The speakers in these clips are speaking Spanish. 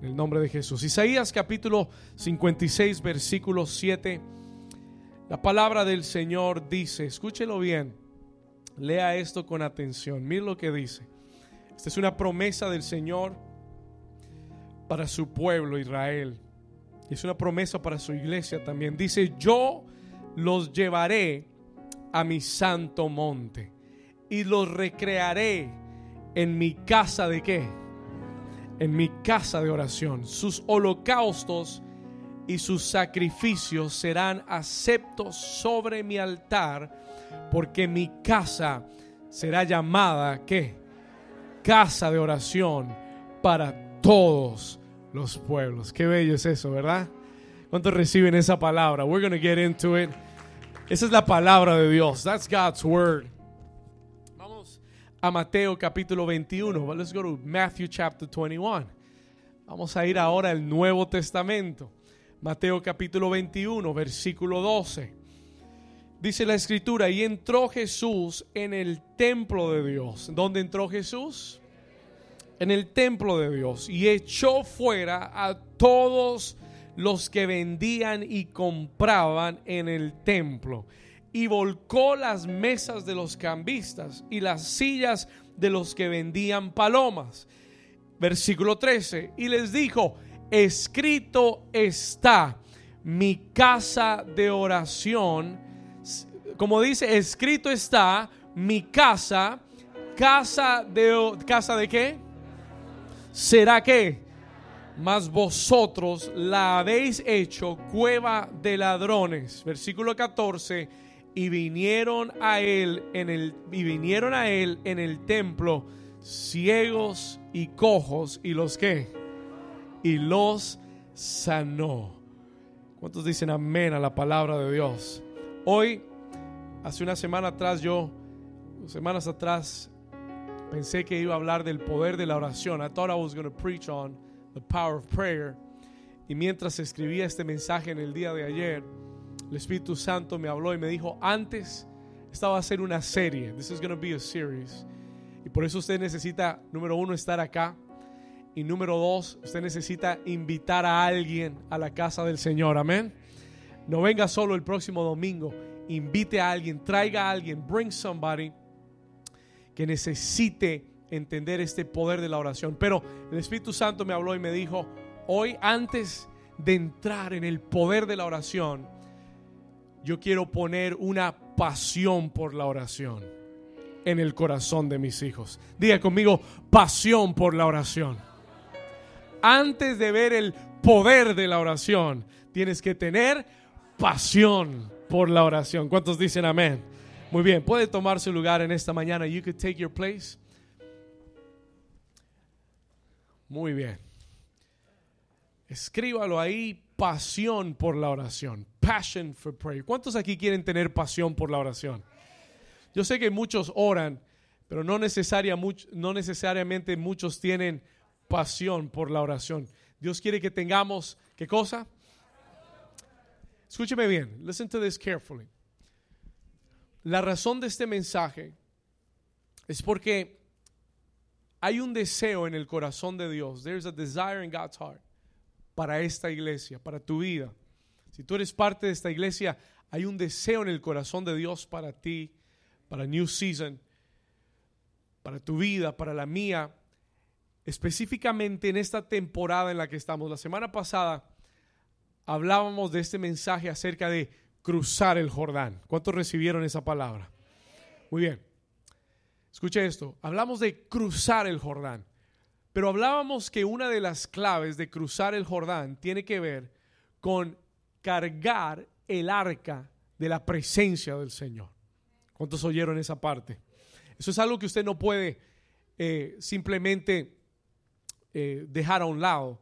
En el nombre de Jesús. Isaías capítulo 56, versículo 7. La palabra del Señor dice, escúchelo bien, lea esto con atención, mire lo que dice. Esta es una promesa del Señor para su pueblo Israel. Y es una promesa para su iglesia también. Dice, yo los llevaré a mi santo monte y los recrearé en mi casa de qué? En mi casa de oración. Sus holocaustos y sus sacrificios serán aceptos sobre mi altar, porque mi casa será llamada ¿qué? Casa de oración para todos los pueblos. Qué bello es eso, ¿verdad? ¿Cuántos reciben esa palabra? We're going to get into it. Esa es la palabra de Dios. That's God's word. A Mateo capítulo 21. Let's go to Matthew chapter 21. Vamos a ir ahora al Nuevo Testamento. Mateo capítulo 21, versículo 12. Dice la escritura, y entró Jesús en el templo de Dios. ¿Dónde entró Jesús? En el templo de Dios. Y echó fuera a todos los que vendían y compraban en el templo. Y volcó las mesas de los cambistas y las sillas de los que vendían palomas. Versículo 13. Y les dijo, escrito está, mi casa de oración, como dice, escrito está, mi casa, casa de, casa de qué? ¿Será que? Mas vosotros la habéis hecho cueva de ladrones. Versículo 14. Y vinieron a él en el y vinieron a él en el templo ciegos y cojos y los que y los sanó. ¿Cuántos dicen amén a la palabra de Dios? Hoy, hace una semana atrás, yo, semanas atrás, pensé que iba a hablar del poder de la oración. I thought I was going to preach on the power of prayer. Y mientras escribía este mensaje en el día de ayer, el Espíritu Santo me habló y me dijo, antes estaba a ser una serie. This is going to be a series. Y por eso usted necesita, número uno, estar acá. Y número dos, usted necesita invitar a alguien a la casa del Señor. Amén. No venga solo el próximo domingo. Invite a alguien, traiga a alguien, bring somebody que necesite entender este poder de la oración. Pero el Espíritu Santo me habló y me dijo, hoy antes de entrar en el poder de la oración, yo quiero poner una pasión por la oración en el corazón de mis hijos. Diga conmigo, pasión por la oración. Antes de ver el poder de la oración, tienes que tener pasión por la oración. ¿Cuántos dicen amén? Muy bien, puede tomar su lugar en esta mañana. You could take your place. Muy bien. Escríbalo ahí, pasión por la oración. Passion for prayer. ¿Cuántos aquí quieren tener pasión por la oración? Yo sé que muchos oran, pero no, necesaria, no necesariamente muchos tienen pasión por la oración. Dios quiere que tengamos, ¿qué cosa? Escúcheme bien, listen to this carefully. La razón de este mensaje es porque hay un deseo en el corazón de Dios. There's a desire in God's heart para esta iglesia, para tu vida. Si tú eres parte de esta iglesia, hay un deseo en el corazón de Dios para ti, para New Season, para tu vida, para la mía, específicamente en esta temporada en la que estamos. La semana pasada hablábamos de este mensaje acerca de cruzar el Jordán. ¿Cuántos recibieron esa palabra? Muy bien. Escuche esto. Hablamos de cruzar el Jordán. Pero hablábamos que una de las claves de cruzar el Jordán tiene que ver con cargar el arca de la presencia del Señor. ¿Cuántos oyeron esa parte? Eso es algo que usted no puede eh, simplemente eh, dejar a un lado.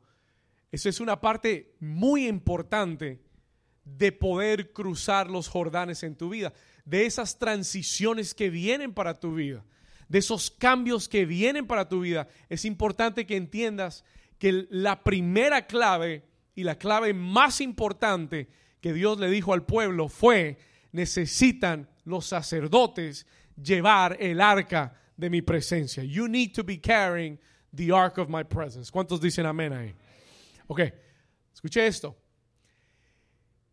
Eso es una parte muy importante de poder cruzar los Jordanes en tu vida, de esas transiciones que vienen para tu vida, de esos cambios que vienen para tu vida. Es importante que entiendas que la primera clave y la clave más importante que Dios le dijo al pueblo fue, necesitan los sacerdotes llevar el arca de mi presencia. You need to be carrying the ark of my presence. ¿Cuántos dicen amén ahí? Ok, escuche esto.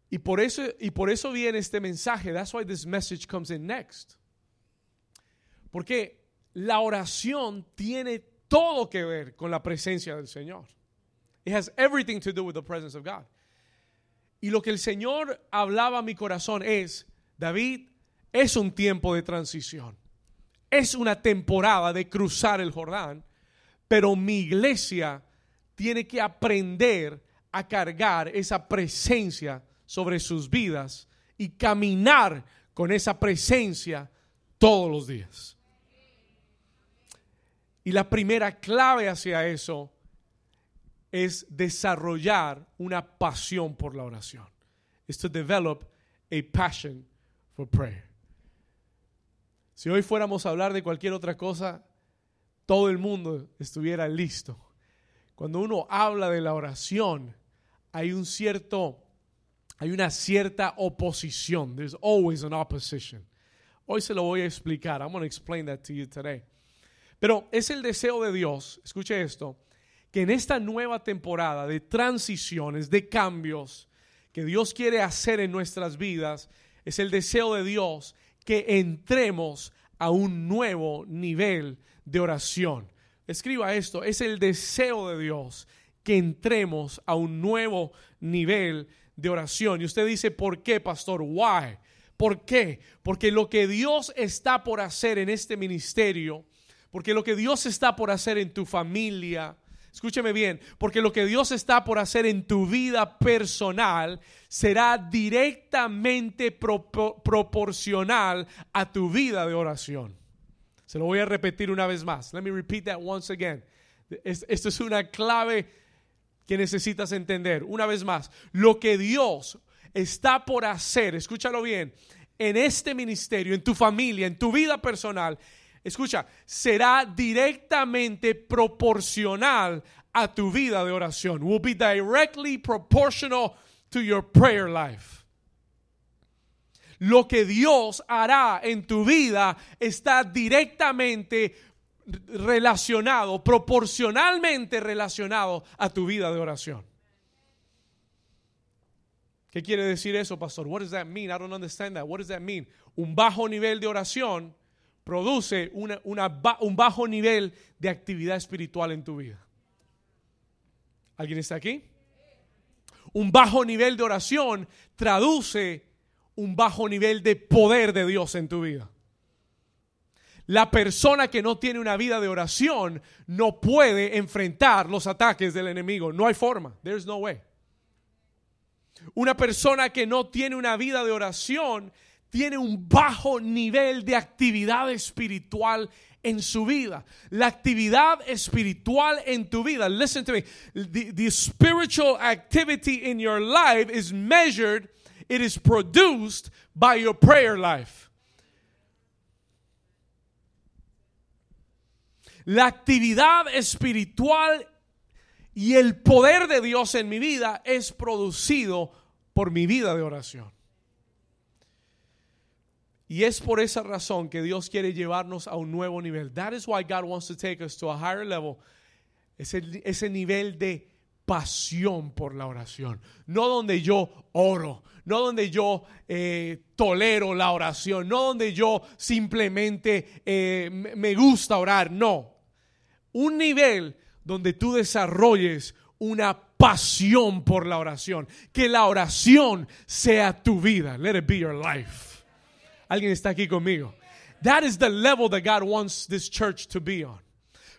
Y por eso, y por eso viene este mensaje. That's why this message comes in next. Porque la oración tiene todo que ver con la presencia del Señor. It has everything to do with the presence of God. Y lo que el Señor hablaba a mi corazón es, David, es un tiempo de transición. Es una temporada de cruzar el Jordán, pero mi iglesia tiene que aprender a cargar esa presencia sobre sus vidas y caminar con esa presencia todos los días. Y la primera clave hacia eso es desarrollar una pasión por la oración. Es to develop a passion for prayer. Si hoy fuéramos a hablar de cualquier otra cosa, todo el mundo estuviera listo. Cuando uno habla de la oración, hay un cierto hay una cierta oposición. There's always an opposition. Hoy se lo voy a explicar. I'm going to explain that to you today. Pero es el deseo de Dios, escuche esto, que en esta nueva temporada de transiciones, de cambios que Dios quiere hacer en nuestras vidas, es el deseo de Dios que entremos a un nuevo nivel de oración. Escriba esto, es el deseo de Dios que entremos a un nuevo nivel de oración. Y usted dice, ¿por qué, pastor? Why? ¿Por qué? Porque lo que Dios está por hacer en este ministerio, porque lo que Dios está por hacer en tu familia, escúcheme bien, porque lo que Dios está por hacer en tu vida personal será directamente proporcional a tu vida de oración. Se lo voy a repetir una vez más. Let me repeat that once again. Esto es una clave que necesitas entender. Una vez más, lo que Dios está por hacer, escúchalo bien, en este ministerio, en tu familia, en tu vida personal, escucha, será directamente proporcional a tu vida de oración. Will be directly proportional to your prayer life. Lo que Dios hará en tu vida está directamente relacionado, proporcionalmente relacionado a tu vida de oración. ¿Qué quiere decir eso, pastor? What does that mean? I don't understand that. What does that mean? Un bajo nivel de oración produce un bajo nivel de actividad espiritual en tu vida. ¿Alguien está aquí? Un bajo nivel de oración traduce un bajo nivel de poder de Dios en tu vida. La persona que no tiene una vida de oración no puede enfrentar los ataques del enemigo. No hay forma. There's no way. Una persona que no tiene una vida de oración tiene un bajo nivel de actividad espiritual en su vida. La actividad espiritual en tu vida. Listen to me. The, the spiritual activity in your life is measured, it is produced by your prayer life. La actividad espiritual y el poder de Dios en mi vida es producido por mi vida de oración. Y es por esa razón que Dios quiere llevarnos a un nuevo nivel. That is why God wants to take us to a higher level. Ese, ese nivel de pasión por la oración. No donde yo oro, no donde yo eh, tolero la oración, no donde yo simplemente eh, me gusta orar. No, un nivel donde tú desarrolles una pasión por la oración. Que la oración sea tu vida. Let it be your life. ¿Alguien está aquí conmigo? That is the level that God wants this church to be on.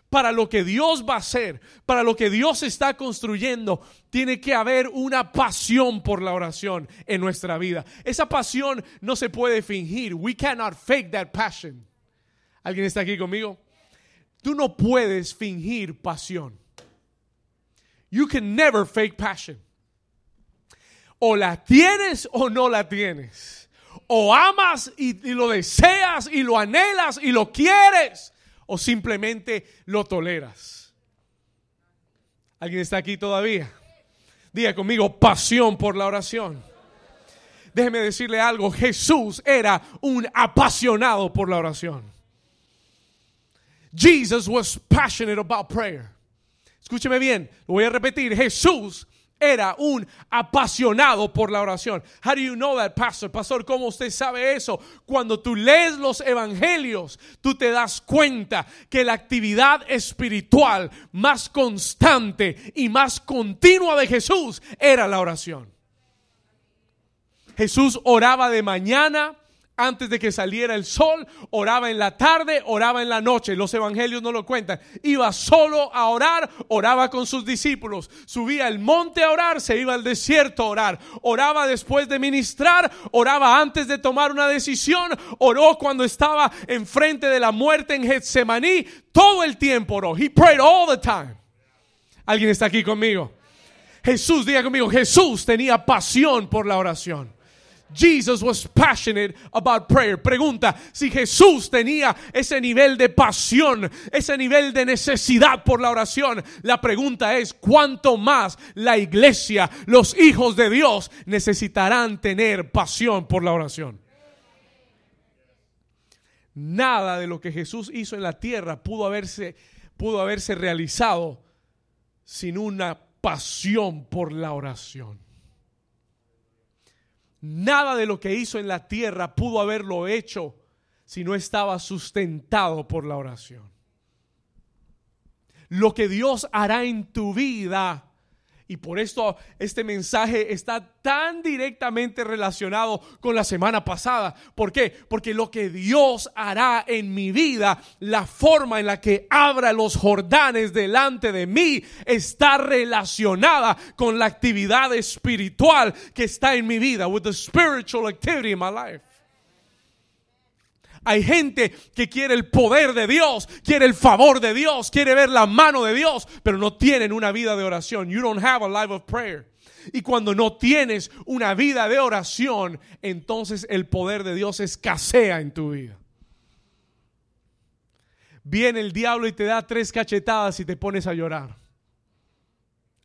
Para lo que Dios va a hacer, para lo que Dios está construyendo, tiene que haber una pasión por la oración en nuestra vida. Esa pasión no se puede fingir. We cannot fake that passion. ¿Alguien está aquí conmigo? Tú no puedes fingir pasión. You can never fake passion. O la tienes o no la tienes. O amas y, lo deseas y lo anhelas y lo quieres. O simplemente lo toleras. ¿Alguien está aquí todavía? Diga conmigo, pasión por la oración. Déjeme decirle algo, Jesús era un apasionado por la oración. Jesus was passionate about prayer. Escúcheme bien, lo voy a repetir. Jesús era un apasionado por la oración. How do you know that, pastor? Pastor, ¿cómo usted sabe eso? Cuando tú lees los evangelios, tú te das cuenta que la actividad espiritual más constante y más continua de Jesús era la oración. Jesús oraba de mañana, antes de que saliera el sol, oraba en la tarde, oraba en la noche. Los evangelios no lo cuentan. Iba solo a orar, oraba con sus discípulos. Subía al monte a orar, se iba al desierto a orar. Oraba después de ministrar, oraba antes de tomar una decisión, oró cuando estaba enfrente de la muerte en Getsemaní. Todo el tiempo oró. He prayed all the time. ¿Alguien está aquí conmigo? Jesús, diga conmigo, Jesús tenía pasión por la oración. Jesus was passionate about prayer. Pregunta, si Jesús tenía ese nivel de pasión, ese nivel de necesidad por la oración, la pregunta es, ¿cuánto más la iglesia, los hijos de Dios, necesitarán tener pasión por la oración? Nada de lo que Jesús hizo en la tierra pudo haberse, pudo haberse realizado sin una pasión por la oración. Nada de lo que hizo en la tierra pudo haberlo hecho si no estaba sustentado por la oración. Lo que Dios hará en tu vida y por esto este mensaje está tan directamente relacionado con la semana pasada. ¿Por qué? Porque lo que Dios hará en mi vida, la forma en la que abra los Jordanes delante de mí, está relacionada con la actividad espiritual que está en mi vida. With the spiritual activity in my life. Hay gente que quiere el poder de Dios, quiere el favor de Dios, quiere ver la mano de Dios, pero no tienen una vida de oración. You don't have a life of prayer. Y cuando no tienes una vida de oración, entonces el poder de Dios escasea en tu vida. Viene el diablo y te da tres cachetadas y te pones a llorar.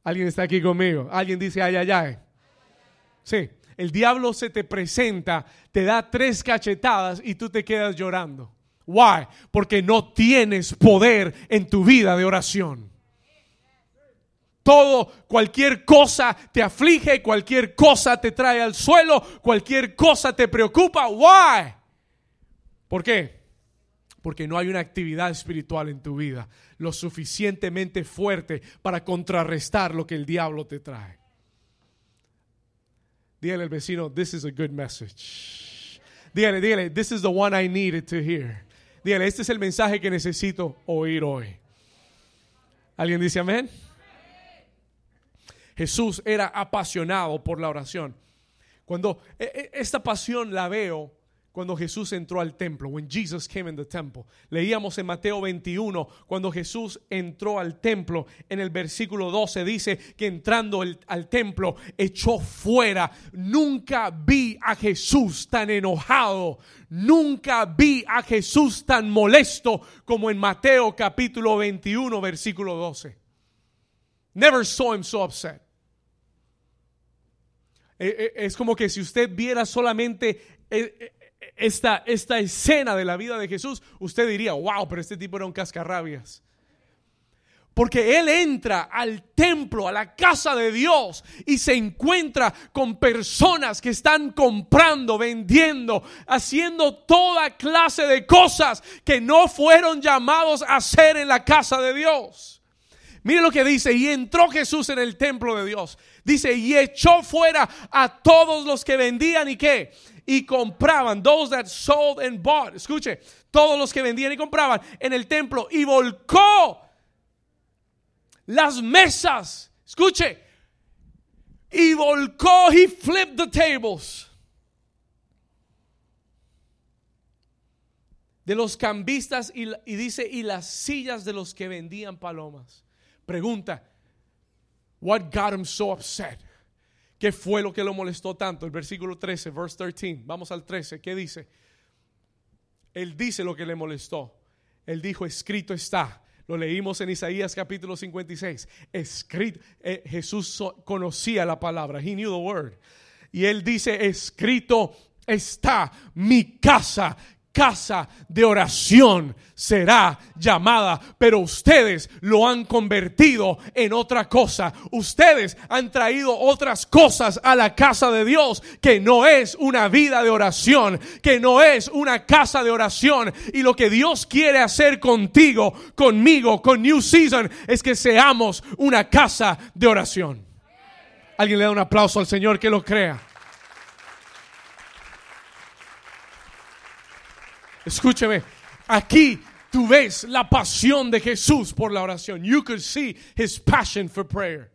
¿Alguien está aquí conmigo? ¿Alguien dice ay, ay, ay? Sí el diablo se te presenta, te da tres cachetadas y tú te quedas llorando. Why? Porque no tienes poder en tu vida de oración. Todo, cualquier cosa te aflige, cualquier cosa te trae al suelo, cualquier cosa te preocupa. Why? ¿Por qué? Porque no hay una actividad espiritual en tu vida lo suficientemente fuerte para contrarrestar lo que el diablo te trae. Dígale al vecino, this is a good message. Dígale, dígale, this is the one I needed to hear. Dígale, este es el mensaje que necesito oír hoy. ¿Alguien dice amén? Jesús era apasionado por la oración. Cuando e, e, esta pasión la veo cuando Jesús entró al templo, when Jesus came in the temple. Leíamos en Mateo 21, cuando Jesús entró al templo, en el versículo 12 dice que entrando al templo echó fuera. Nunca vi a Jesús tan enojado, nunca vi a Jesús tan molesto como en Mateo capítulo 21, versículo 12. Never saw him so upset. Eh, eh, es como que si usted viera solamente eh, esta, escena de la vida de Jesús, usted diría, wow, pero este tipo era un cascarrabias. Porque él entra al templo, a la casa de Dios y se encuentra con personas que están comprando, vendiendo, haciendo toda clase de cosas que no fueron llamados a hacer en la casa de Dios. Mire lo que dice, y entró Jesús en el templo de Dios. Dice, y echó fuera a todos los que vendían y qué? Y compraban, those that sold and bought, escuche, todos los que vendían y compraban en el templo y volcó las mesas, escuche, y volcó, he flipped the tables. De los cambistas y, y dice, y las sillas de los que vendían palomas. Pregunta, what got him so upset? ¿Qué fue lo que lo molestó tanto? El versículo 13, verse 13. Vamos al 13. ¿Qué dice? Él dice lo que le molestó. Él dijo, escrito está. Lo leímos en Isaías capítulo 56. Escrito, eh, Jesús conocía la palabra. He knew the word. Y él dice, escrito está, mi casa casa de oración será llamada, pero ustedes lo han convertido en otra cosa. Ustedes han traído otras cosas a la casa de Dios que no es una vida de oración, que no es una casa de oración. Y lo que Dios quiere hacer contigo, conmigo, con New Season, es que seamos una casa de oración. Alguien le da un aplauso al Señor que lo crea. Escúcheme, aquí tú ves la pasión de Jesús por la oración. You could see his passion for prayer.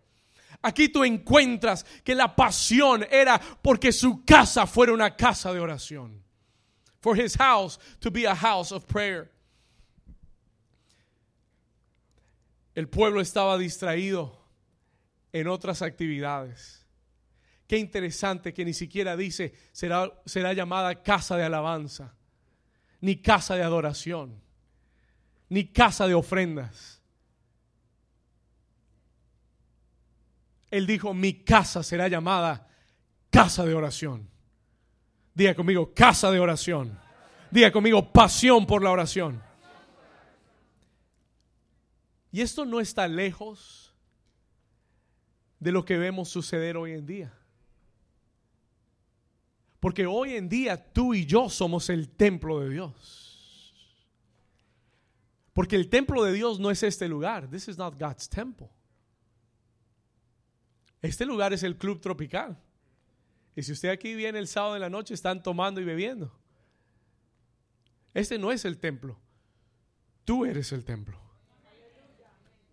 Aquí tú encuentras que la pasión era porque su casa fuera una casa de oración. For his house to be a house of prayer. El pueblo estaba distraído en otras actividades. Qué interesante que ni siquiera dice será, será llamada casa de alabanza ni casa de adoración, ni casa de ofrendas. Él dijo, mi casa será llamada casa de oración. Diga conmigo, casa de oración. Diga conmigo, pasión por la oración. Y esto no está lejos de lo que vemos suceder hoy en día. Porque hoy en día tú y yo somos el templo de Dios. Porque el templo de Dios no es este lugar. This is not God's temple. Este lugar es el club tropical. Y si usted aquí viene el sábado de la noche, están tomando y bebiendo. Este no es el templo. Tú eres el templo.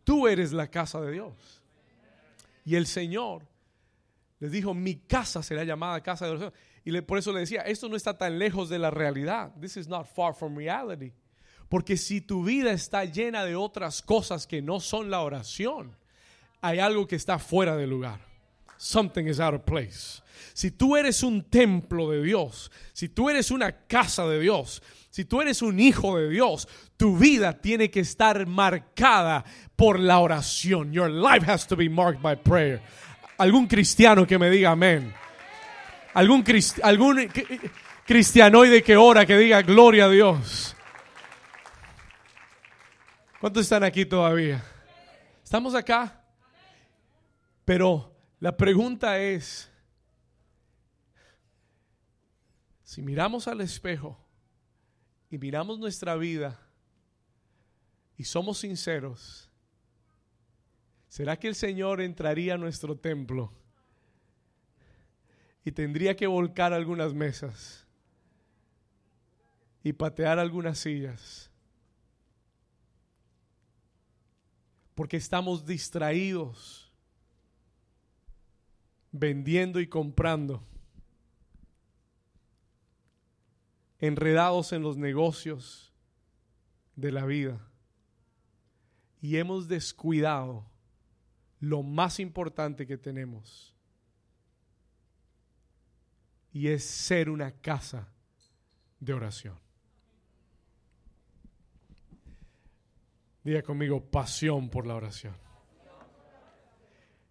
Tú eres la casa de Dios. Y el Señor les dijo, mi casa será llamada casa de oración. Y por eso le decía, esto no está tan lejos de la realidad. This is not far from reality. Porque si tu vida está llena de otras cosas que no son la oración, hay algo que está fuera de lugar. Something is out of place. Si tú eres un templo de Dios, si tú eres una casa de Dios, si tú eres un hijo de Dios, tu vida tiene que estar marcada por la oración. Your life has to be marked by prayer. Algún cristiano que me diga amén algún, algún cristianoide que ora, que diga gloria a Dios. ¿Cuántos están aquí todavía? ¿Estamos acá? Pero la pregunta es, si miramos al espejo y miramos nuestra vida y somos sinceros, ¿será que el Señor entraría a nuestro templo? Y tendría que volcar algunas mesas y patear algunas sillas. Porque estamos distraídos, vendiendo y comprando, enredados en los negocios de la vida. Y hemos descuidado lo más importante que tenemos y es ser una casa de oración. Diga conmigo, pasión por la oración.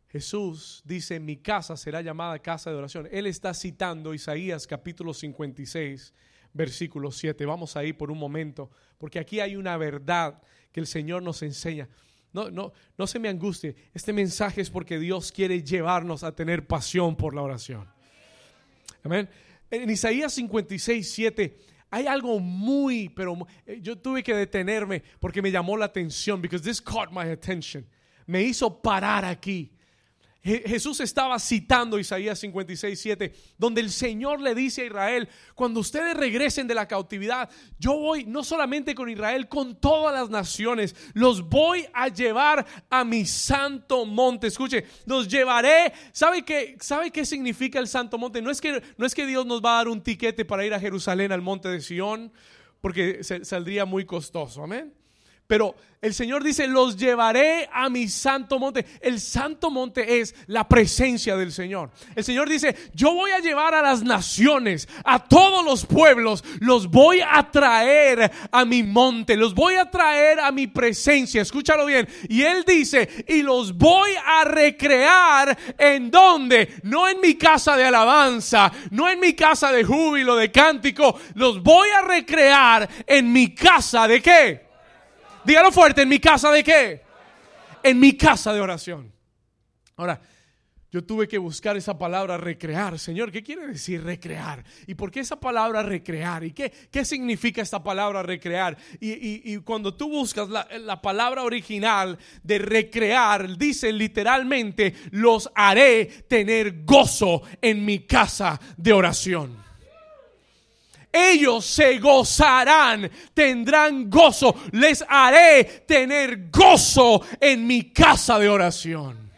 Jesús dice, mi casa será llamada casa de oración. Él está citando Isaías capítulo 56, versículo 7. Vamos ahí por un momento, porque aquí hay una verdad que el Señor nos enseña. No, no, no se me angustie. Este mensaje es porque Dios quiere llevarnos a tener pasión por la oración. Amén. En Isaías 56, 7 hay algo muy, pero eh, yo tuve que detenerme porque me llamó la atención, because this caught my attention. Me hizo parar aquí. Jesús estaba citando Isaías 56, 7, donde el Señor le dice a Israel, cuando ustedes regresen de la cautividad, yo voy no solamente con Israel, con todas las naciones, los voy a llevar a mi santo monte. Escuche, los llevaré. ¿Sabe qué, ¿Sabe qué significa el santo monte? No es, que, no es que Dios nos va a dar un tiquete para ir a Jerusalén, al monte de Sión, porque saldría muy costoso. Amén. Pero el Señor dice, los llevaré a mi santo monte. El santo monte es la presencia del Señor. El Señor dice, yo voy a llevar a las naciones, a todos los pueblos, los voy a traer a mi monte, los voy a traer a mi presencia. Escúchalo bien. Y Él dice, y los voy a recrear en donde? No en mi casa de alabanza, no en mi casa de júbilo, de cántico. Los voy a recrear en mi casa de qué? Dígalo fuerte, ¿en mi casa de qué? En mi casa de oración. Ahora, yo tuve que buscar esa palabra recrear. Señor, ¿qué quiere decir recrear? ¿Y por qué esa palabra recrear? ¿Y qué, qué significa esta palabra recrear? Y, cuando tú buscas la, la, palabra original de recrear, dice literalmente, los haré tener gozo en mi casa de oración ellos se gozarán, tendrán gozo, les haré tener gozo en mi casa de oración.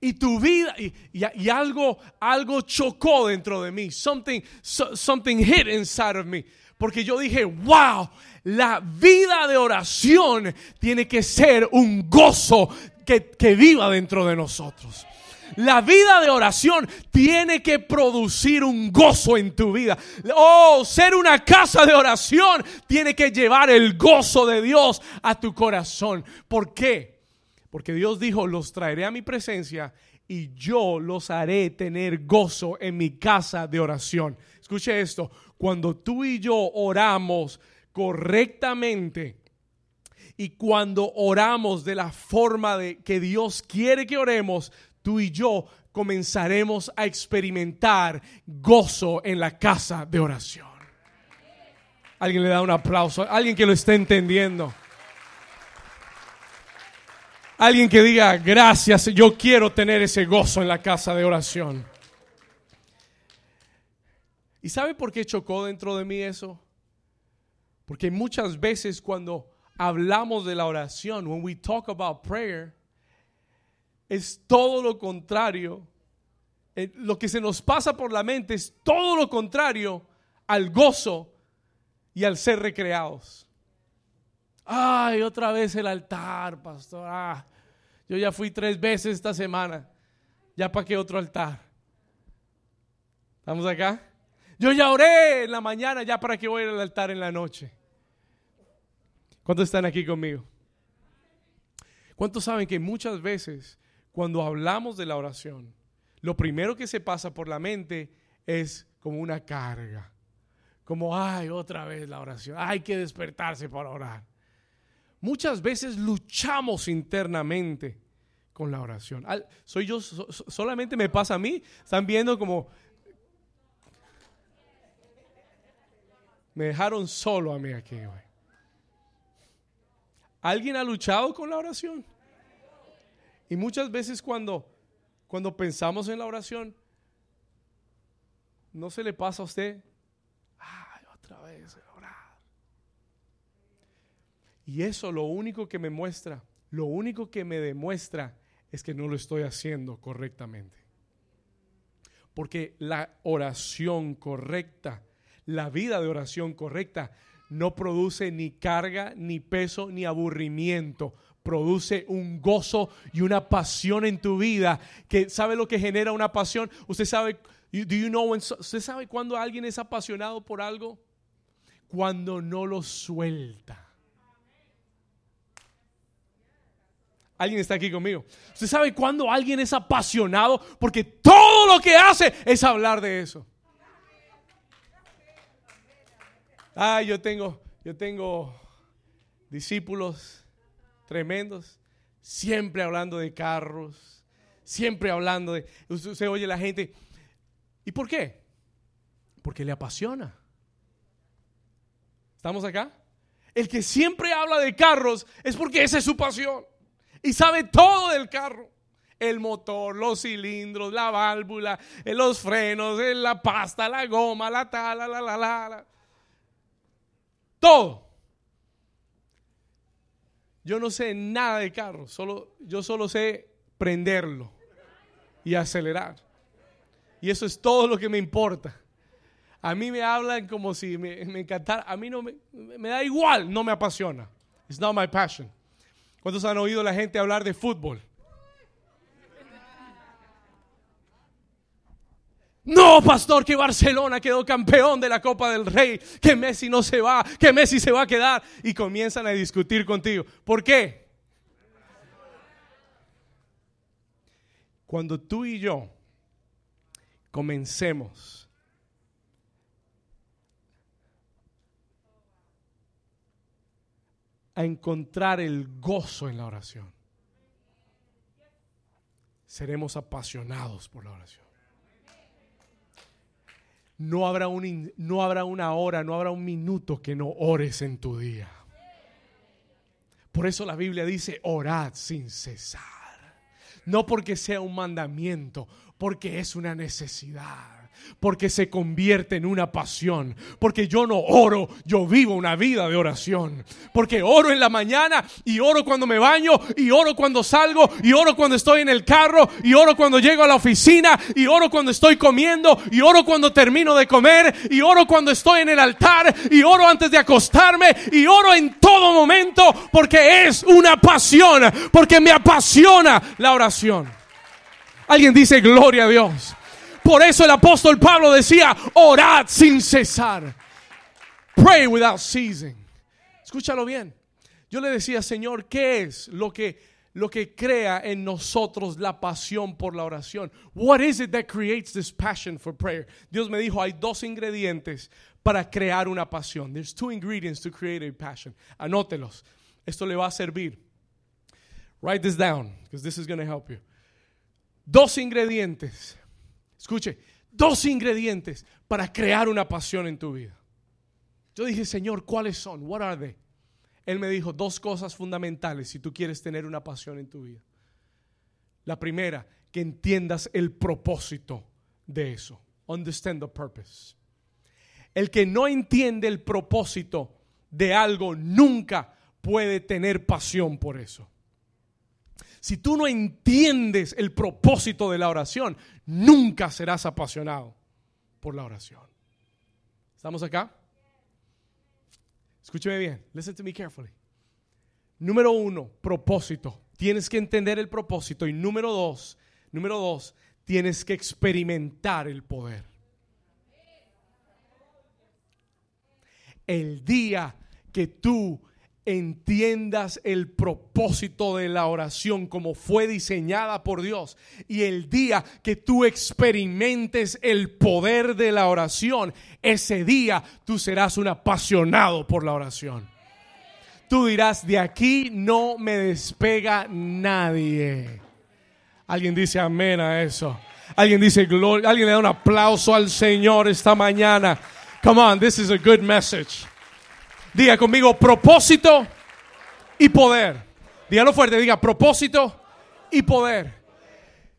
Y tu vida, y, algo, algo chocó dentro de mí, something, something hit inside of me. Porque yo dije, wow, la vida de oración tiene que ser un gozo que, que viva dentro de nosotros. La vida de oración tiene que producir un gozo en tu vida. Oh, ser una casa de oración tiene que llevar el gozo de Dios a tu corazón. ¿Por qué? Porque Dios dijo, los traeré a mi presencia y yo los haré tener gozo en mi casa de oración. Escuche esto, cuando tú y yo oramos correctamente, y cuando oramos de la forma de que Dios quiere que oremos, tú y yo comenzaremos a experimentar gozo en la casa de oración. Alguien le da un aplauso, alguien que lo esté entendiendo. Alguien que diga, gracias, yo quiero tener ese gozo en la casa de oración. ¿Y sabe por qué chocó dentro de mí eso? Porque muchas veces cuando hablamos de la oración, when we talk about prayer, es todo lo contrario. Eh, lo que se nos pasa por la mente es todo lo contrario al gozo y al ser recreados. Ay, otra vez el altar, pastor. Ah, yo ya fui tres veces esta semana. ¿Ya para qué otro altar? ¿Estamos acá? Yo ya oré en la mañana, ya para qué voy al altar en la noche. ¿Cuántos están aquí conmigo? ¿Cuántos saben que muchas veces cuando hablamos de la oración, lo primero que se pasa por la mente es como una carga. Como, ay, otra vez la oración. Hay que despertarse para orar. Muchas veces luchamos internamente con la oración. Soy yo, solamente me pasa a mí. Están viendo como... Me dejaron solo a mí aquí, ¿Alguien ha luchado con la oración? Y muchas veces cuando, cuando pensamos en la oración, no se le pasa a usted, ay, otra vez orar. Y eso lo único que me muestra, lo único que me demuestra es que no lo estoy haciendo correctamente. Porque la oración correcta, la vida de oración correcta, no produce ni carga, ni peso, ni aburrimiento produce un gozo y una pasión en tu vida. Que sabe lo que genera una pasión. Usted sabe, do you know usted sabe cuando alguien es apasionado por algo, cuando no lo suelta. Alguien está aquí conmigo. Usted sabe cuando alguien es apasionado porque todo lo que hace es hablar de eso. Ah, yo tengo, yo tengo discípulos tremendos, siempre hablando de carros, siempre hablando de... Usted, oye la gente. ¿Y por qué? Porque le apasiona. ¿Estamos acá? El que siempre habla de carros es porque esa es su pasión. Y sabe todo del carro. El motor, los cilindros, la válvula, eh, los frenos, eh, la pasta, la goma, la tala, la, la, la, la. Todo. Yo no sé nada de carro, solo, yo solo sé prenderlo y acelerar. Y eso es todo lo que me importa. A mí me hablan como si me, encantara. A mí no me, me da igual, no me apasiona. It's not my passion. ¿Cuántos han oído la gente hablar de fútbol? No, pastor, que Barcelona quedó campeón de la Copa del Rey, que Messi no se va, que Messi se va a quedar. Y comienzan a discutir contigo. ¿Por qué? Cuando tú y yo comencemos a encontrar el gozo en la oración, seremos apasionados por la oración. No habrá, un, no habrá una hora, no habrá un minuto que no ores en tu día. Por eso la Biblia dice, orad sin cesar. No porque sea un mandamiento, porque es una necesidad porque se convierte en una pasión. Porque yo no oro, yo vivo una vida de oración. Porque oro en la mañana y oro cuando me baño y oro cuando salgo y oro cuando estoy en el carro y oro cuando llego a la oficina y oro cuando estoy comiendo y oro cuando termino de comer y oro cuando estoy en el altar y oro antes de acostarme y oro en todo momento porque es una pasión, porque me apasiona la oración. Alguien dice gloria a Dios. Por eso el apóstol Pablo decía, orad sin cesar. Pray without ceasing. Escúchalo bien. Yo le decía, Señor, ¿qué es lo que lo que crea en nosotros la pasión por la oración? What is it that creates this passion for prayer? Dios me dijo, hay dos ingredientes para crear una pasión. There's two ingredients to create a passion. Anótelos. Esto le va a servir. Write this down because this is going to help you. Dos ingredientes Escuche, dos ingredientes para crear una pasión en tu vida. Yo dije, Señor, ¿cuáles son? What are they? Él me dijo dos cosas fundamentales si tú quieres tener una pasión en tu vida. La primera, que entiendas el propósito de eso. Understand the purpose. El que no entiende el propósito de algo nunca puede tener pasión por eso. Si tú no entiendes el propósito de la oración, nunca serás apasionado por la oración. ¿Estamos acá? Escúcheme bien. Listen to me carefully. Número uno, propósito. Tienes que entender el propósito. Y número dos, número dos, tienes que experimentar el poder. El día que tú entiendas el propósito de la oración como fue diseñada por Dios y el día que tú experimentes el poder de la oración, ese día tú serás un apasionado por la oración. Tú dirás, de aquí no me despega nadie. Alguien dice amén a eso. Alguien dice gloria. Alguien le da un aplauso al Señor esta mañana. Come on, this is a good message. Diga conmigo propósito y poder. Dígalo fuerte, diga propósito y poder.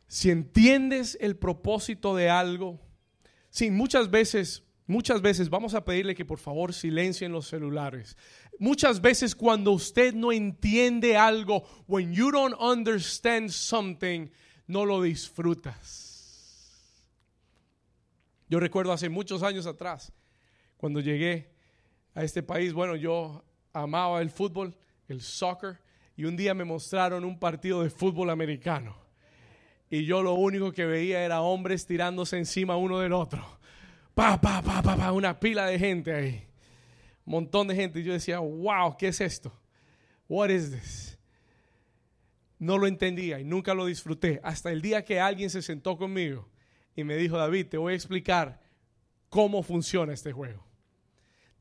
Si entiendes el propósito de algo, sí, muchas veces, muchas veces vamos a pedirle que por favor silencien los celulares. Muchas veces cuando usted no entiende algo, when you don't understand something, no lo disfrutas. Yo recuerdo hace muchos años atrás, cuando llegué a este país, bueno, yo amaba el fútbol, el soccer, y un día me mostraron un partido de fútbol americano. Y yo lo único que veía era hombres tirándose encima uno del otro. Pa, pa, pa, pa, pa, una pila de gente ahí. Un montón de gente. Y yo decía, wow, ¿qué es esto? What is this? No lo entendía y nunca lo disfruté. Hasta el día que alguien se sentó conmigo y me dijo, David, te voy a explicar cómo funciona este juego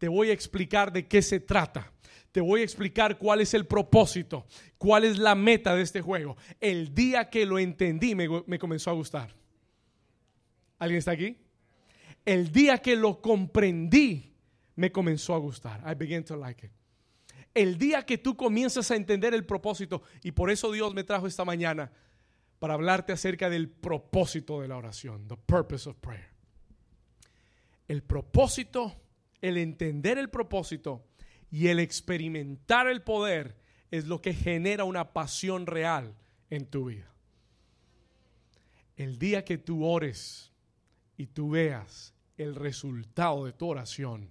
te voy a explicar de qué se trata. Te voy a explicar cuál es el propósito, cuál es la meta de este juego. El día que lo entendí me, comenzó a gustar. ¿Alguien está aquí? El día que lo comprendí me comenzó a gustar. I began to like it. El día que tú comienzas a entender el propósito, y por eso Dios me trajo esta mañana para hablarte acerca del propósito de la oración, the purpose of prayer. El propósito el entender el propósito y el experimentar el poder es lo que genera una pasión real en tu vida. El día que tú ores y tú veas el resultado de tu oración,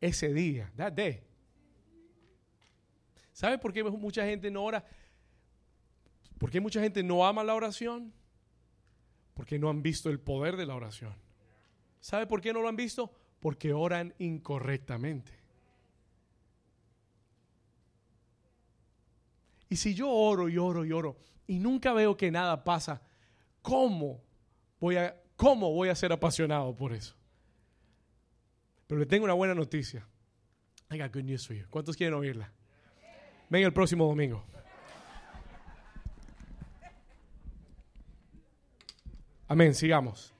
ese día, that day, ¿Sabe por qué mucha gente no ora? ¿Por qué mucha gente no ama la oración? Porque no han visto el poder de la oración. ¿Sabe por qué no lo han visto? Porque oran incorrectamente. Y si yo oro y oro y oro y nunca veo que nada pasa, ¿cómo voy a, cómo voy a ser apasionado por eso? Pero le tengo una buena noticia. I got good news for you. ¿Cuántos quieren oírla? Venga el próximo domingo. Amén, sigamos.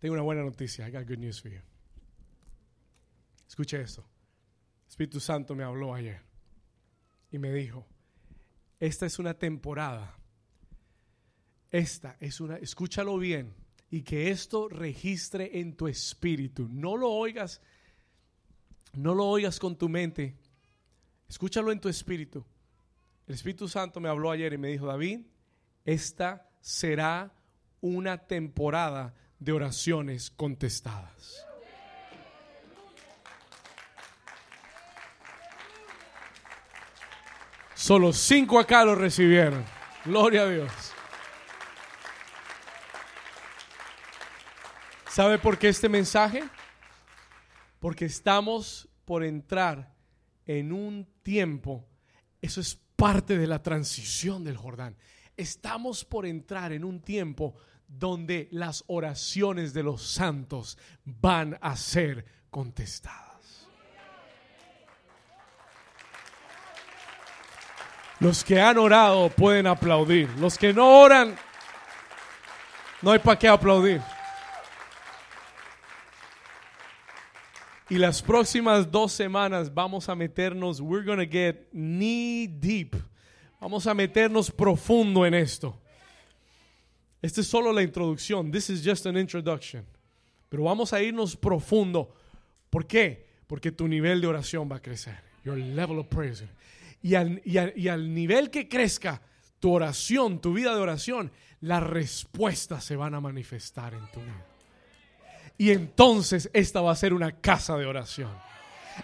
Tengo una buena noticia. I got good news for you. Escuche esto. Espíritu Santo me habló ayer y me dijo, esta es una temporada. Esta es una, escúchalo bien y que esto registre en tu espíritu. No lo oigas, no lo oigas con tu mente. Escúchalo en tu espíritu. El Espíritu Santo me habló ayer y me dijo, David, esta será una temporada de oraciones contestadas. Solo cinco acá lo recibieron. Gloria a Dios. ¿Sabe por qué este mensaje? Porque estamos por entrar en un tiempo, eso es parte de la transición del Jordán. Estamos por entrar en un tiempo donde las oraciones de los santos van a ser contestadas. Los que han orado pueden aplaudir. Los que no oran, no hay para qué aplaudir. Y las próximas dos semanas vamos a meternos, we're to get knee deep. Vamos a meternos profundo en esto. Esta es solo la introducción. This is just an introduction. Pero vamos a irnos profundo. ¿Por qué? Porque tu nivel de oración va a crecer. Your level of praise y al, nivel que crezca tu oración, tu vida de oración, las respuestas se van a manifestar en tu vida. Y entonces esta va a ser una casa de oración.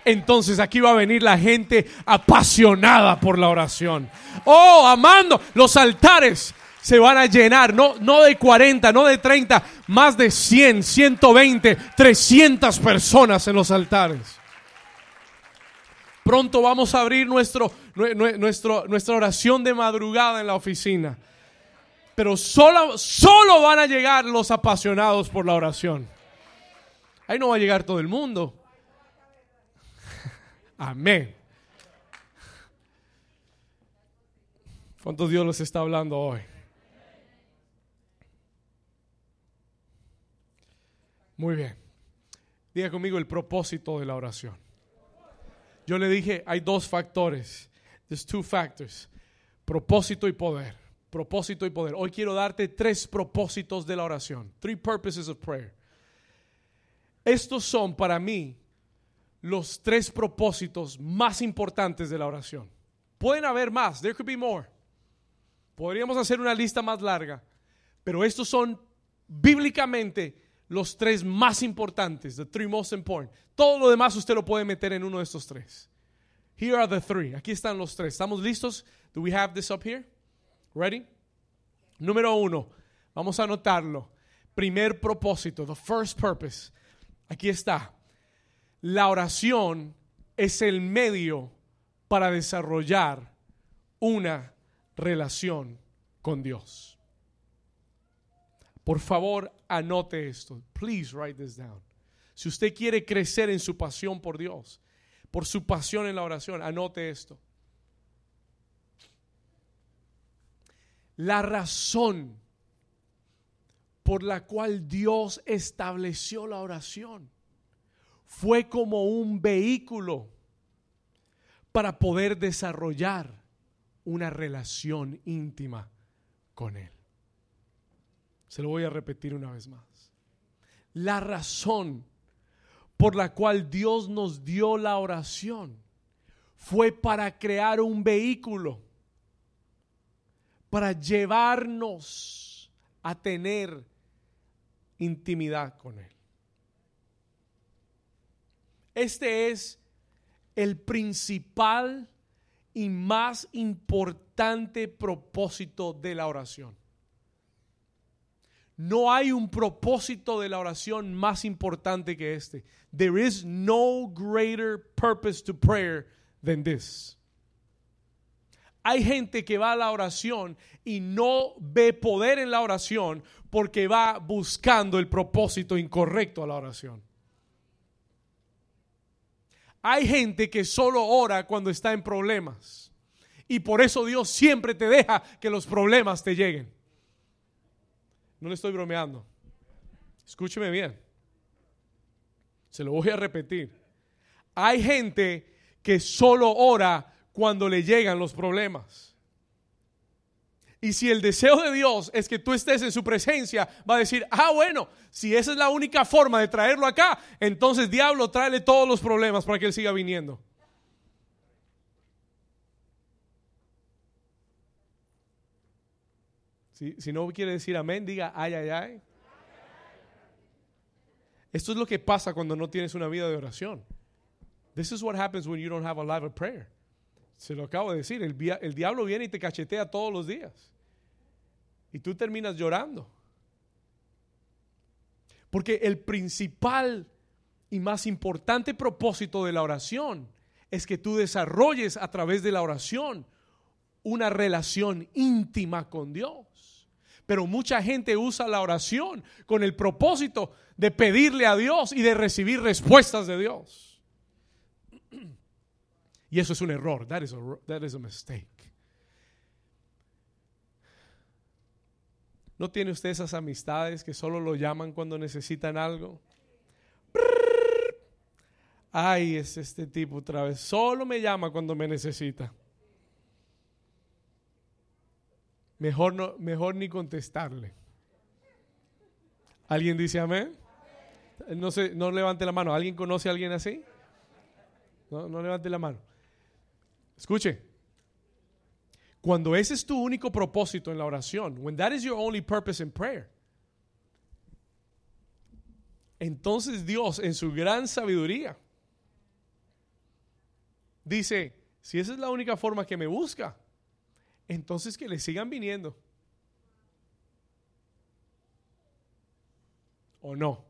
Entonces aquí va a venir la gente apasionada por la oración. Oh, amando los altares se van a llenar, no, no de 40, no de 30, más de 100, 120, 300 personas en los altares. Pronto vamos a abrir nuestro, nuestra oración de madrugada en la oficina. Pero solo, solo van a llegar los apasionados por la oración. Ahí no va a llegar todo el mundo. Amén. ¿Cuántos Dios les está hablando hoy? Muy bien. Diga conmigo el propósito de la oración. Yo le dije, hay dos factores. There's two factors. Propósito y poder. Propósito y poder. Hoy quiero darte tres propósitos de la oración. Three purposes of prayer. Estos son para mí los tres propósitos más importantes de la oración. Pueden haber más. There could be more. Podríamos hacer una lista más larga. Pero estos son bíblicamente los tres más importantes, the three most important. Todo lo demás usted lo puede meter en uno de estos tres. Here are the three. Aquí están los tres. ¿Estamos listos? Do we have this up here? Ready? Número uno. Vamos a anotarlo. Primer propósito, the first purpose. Aquí está. La oración es el medio para desarrollar una relación con Dios. Por favor, anote esto. Please write this down. Si usted quiere crecer en su pasión por Dios, por su pasión en la oración, anote esto. La razón por la cual Dios estableció la oración fue como un vehículo para poder desarrollar una relación íntima con Él. Se lo voy a repetir una vez más. La razón por la cual Dios nos dio la oración fue para crear un vehículo, para llevarnos a tener intimidad con Él. Este es el principal y más importante propósito de la oración. No hay un propósito de la oración más importante que este. There is no greater purpose to prayer than this. Hay gente que va a la oración y no ve poder en la oración porque va buscando el propósito incorrecto a la oración. Hay gente que solo ora cuando está en problemas. Y por eso Dios siempre te deja que los problemas te lleguen. No le estoy bromeando. Escúcheme bien. Se lo voy a repetir. Hay gente que solo ora cuando le llegan los problemas. Y si el deseo de Dios es que tú estés en su presencia, va a decir, ah, bueno, si esa es la única forma de traerlo acá, entonces diablo, tráele todos los problemas para que él siga viniendo. Si, si no quiere decir amén, diga ay, ay, ay. Esto es lo que pasa cuando no tienes una vida de oración. This is what happens when you don't have a life of prayer. Se lo acabo de decir, el, el diablo viene y te cachetea todos los días. Y tú terminas llorando. Porque el principal y más importante propósito de la oración es que tú desarrolles a través de la oración una relación íntima con Dios. Pero mucha gente usa la oración con el propósito de pedirle a Dios y de recibir respuestas de Dios. Y eso es un error. That is a, that is a mistake. ¿No tiene usted esas amistades que solo lo llaman cuando necesitan algo? Ay, es este tipo otra vez. Solo me llama cuando me necesita. Mejor, no, mejor ni contestarle. ¿Alguien dice amén? No, sé, no levante la mano. ¿Alguien conoce a alguien así? No, no levante la mano. Escuche. Cuando ese es tu único propósito en la oración, when that is your only purpose in prayer, entonces Dios en su gran sabiduría dice, si esa es la única forma que me busca, entonces que le sigan viniendo. ¿O no?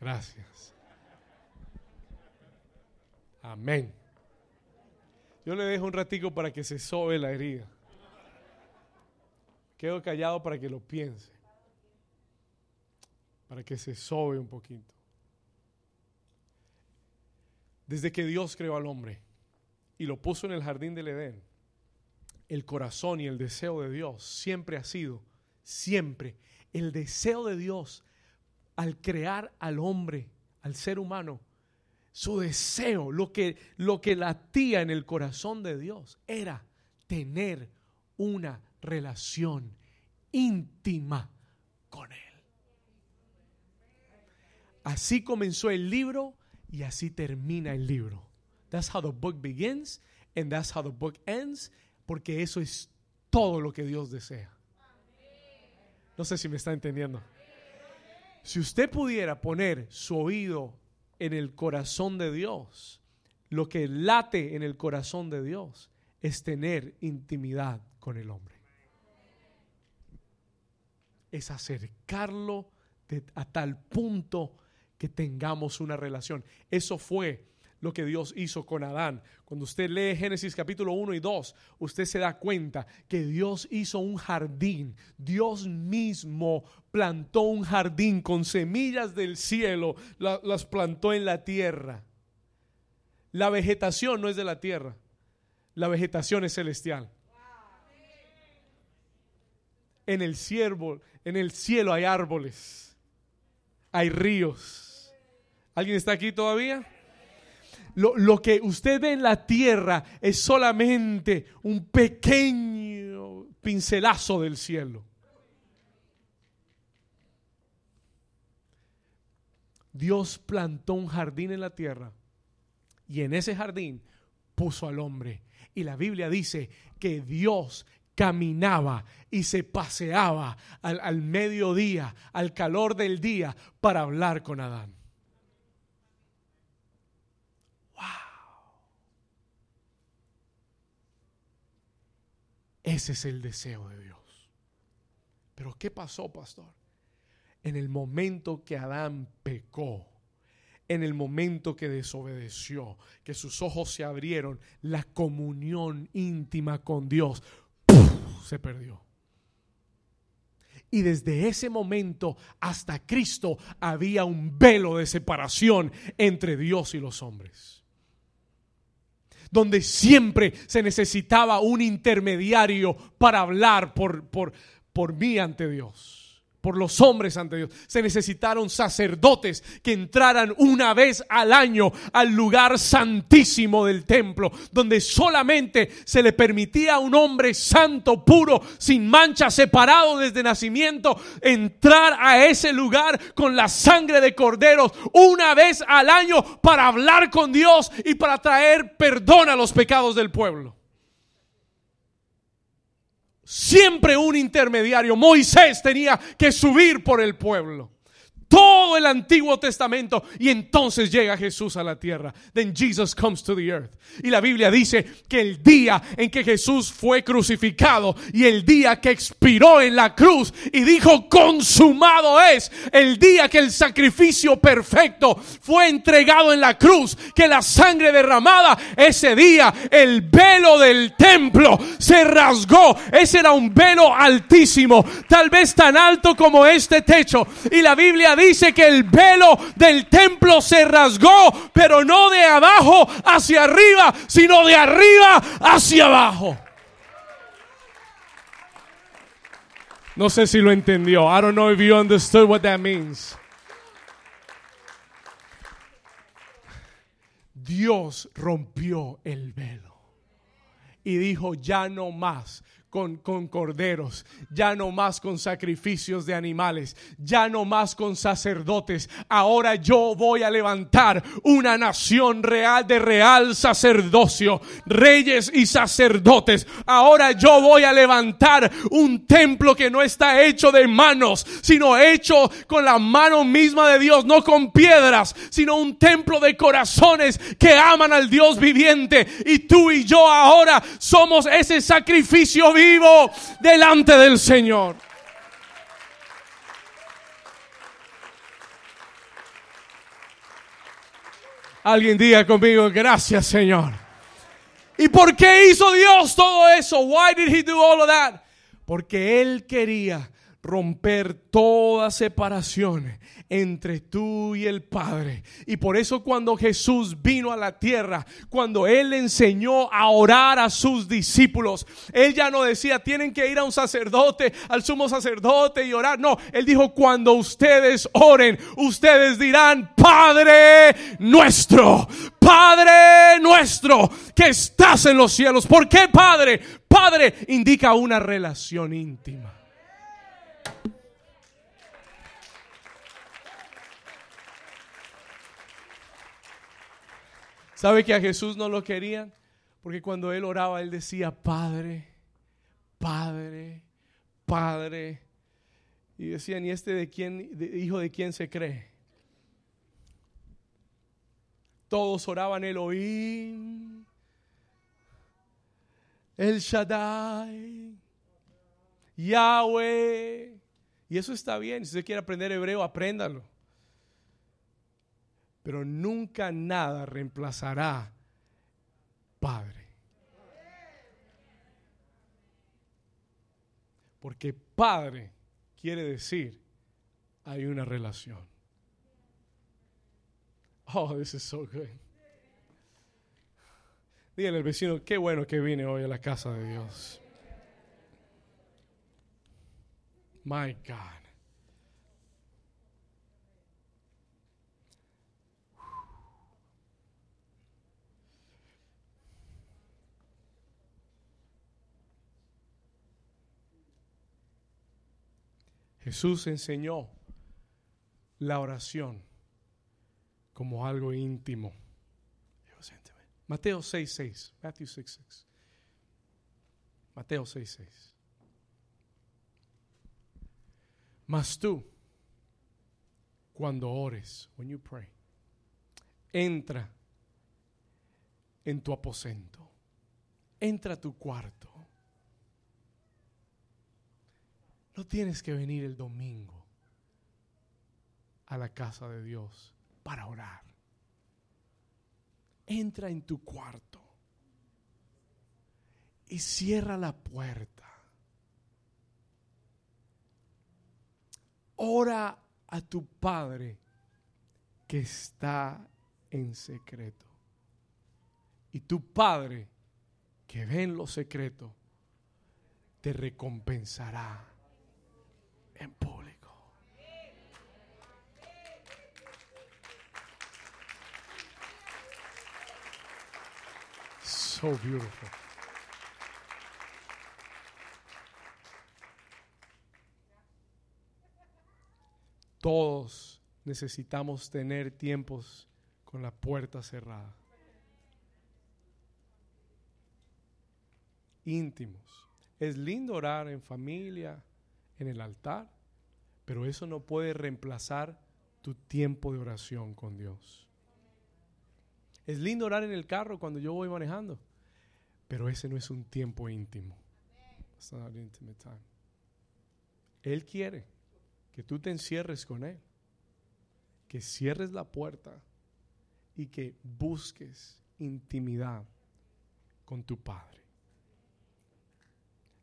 Gracias. Amén. Yo le dejo un ratico para que se sobe la herida. Quedo callado para que lo piense. Para que se sobe un poquito. Desde que Dios creó al hombre y lo puso en el jardín del Edén, el corazón y el deseo de Dios siempre ha sido, siempre, el deseo de Dios al crear al hombre, al ser humano, su deseo, lo que, lo que latía en el corazón de Dios, era tener una relación íntima con Él. Así comenzó el libro y así termina el libro. That's how the book begins and that's how the book ends, porque eso es todo lo que Dios desea. No sé si me está entendiendo. Si usted pudiera poner su oído en el corazón de Dios, lo que late en el corazón de Dios es tener intimidad con el hombre. Es acercarlo a tal punto tengamos una relación. Eso fue lo que Dios hizo con Adán. Cuando usted lee Génesis capítulo 1 y 2, usted se da cuenta que Dios hizo un jardín. Dios mismo plantó un jardín con semillas del cielo, las plantó en la tierra. La vegetación no es de la tierra, la vegetación es celestial. En el cielo, en el cielo hay árboles, hay ríos. ¿Alguien está aquí todavía? lo, que usted ve en la tierra es solamente un pequeño pincelazo del cielo. Dios plantó un jardín en la tierra y en ese jardín puso al hombre. Y la Biblia dice que Dios caminaba y se paseaba al, al mediodía, al calor del día, para hablar con Adán. Ese es el deseo de Dios. Pero ¿qué pasó, pastor? En el momento que Adán pecó, en el momento que desobedeció, que sus ojos se abrieron, la comunión íntima con Dios se perdió. Y desde ese momento hasta Cristo había un velo de separación entre Dios y los hombres donde siempre se necesitaba un intermediario para hablar por, por, por mí ante Dios por los hombres ante Dios. Se necesitaron sacerdotes que entraran una vez al año al lugar santísimo del templo, donde solamente se le permitía a un hombre santo, puro, sin mancha, separado desde nacimiento, entrar a ese lugar con la sangre de corderos una vez al año para hablar con Dios y para traer perdón a los pecados del pueblo siempre un intermediario. Moisés tenía que subir por el pueblo todo el Antiguo Testamento y entonces llega Jesús a la tierra. Then Jesus comes to the earth. Y la Biblia dice que el día en que Jesús fue crucificado y el día que expiró en la cruz y dijo consumado es, el día que el sacrificio perfecto fue entregado en la cruz, que la sangre derramada, ese día el velo del templo se rasgó. Ese era un velo altísimo, tal vez tan alto como este techo. Y la Biblia dice dice que el velo del templo se rasgó, pero no de abajo hacia arriba, sino de arriba hacia abajo. No sé si lo entendió. I don't know if you understood what that means. Dios rompió el velo y dijo, ya no más con, corderos, ya no más con sacrificios de animales, ya no más con sacerdotes. Ahora yo voy a levantar una nación real de real sacerdocio, reyes y sacerdotes. Ahora yo voy a levantar un templo que no está hecho de manos, sino hecho con la mano misma de Dios, no con piedras, sino un templo de corazones que aman al Dios viviente. Y tú y yo ahora somos ese sacrificio vivo delante del Señor. Alguien diga conmigo, gracias Señor. ¿Y por qué hizo Dios todo eso? Why did he do all of that? Porque él quería romper toda separación entre tú y el Padre. Y por eso cuando Jesús vino a la tierra, cuando Él enseñó a orar a sus discípulos, Él ya no decía, tienen que ir a un sacerdote, al sumo sacerdote y orar. No, Él dijo, cuando ustedes oren, ustedes dirán, Padre nuestro, Padre nuestro, que estás en los cielos. ¿Por qué Padre? Padre indica una relación íntima. ¿Sabe que a Jesús no lo querían? Porque cuando él oraba, él decía, Padre, Padre, Padre. Y decían, ¿y este de quién, hijo de quién se cree? Todos oraban Elohim, El Shaddai, Yahweh. Y eso está bien. Si usted quiere aprender hebreo, apréndalo. Pero nunca nada reemplazará Padre. Porque Padre quiere decir hay una relación. Oh, this is so good. Dígale al vecino, qué bueno que vine hoy a la casa de Dios. My God. Jesús enseñó la oración como algo íntimo. Mateo 6:6. Matthew 6:6. Mateo 6:6. Mas tú, cuando ores, when you pray, entra en tu aposento, entra a tu cuarto. No tienes que venir el domingo a la casa de Dios para orar. Entra en tu cuarto y cierra la puerta. Ora a tu Padre que está en secreto. Y tu Padre que ve en lo secreto te recompensará en público. Todos necesitamos tener tiempos con la puerta cerrada. Íntimos. Es lindo orar en familia, en el altar, pero eso no puede reemplazar tu tiempo de oración con Dios. Es lindo orar en el carro cuando yo voy manejando, pero ese no es un tiempo íntimo. Él quiere que tú te encierres con Él, que cierres la puerta y que busques intimidad con tu Padre.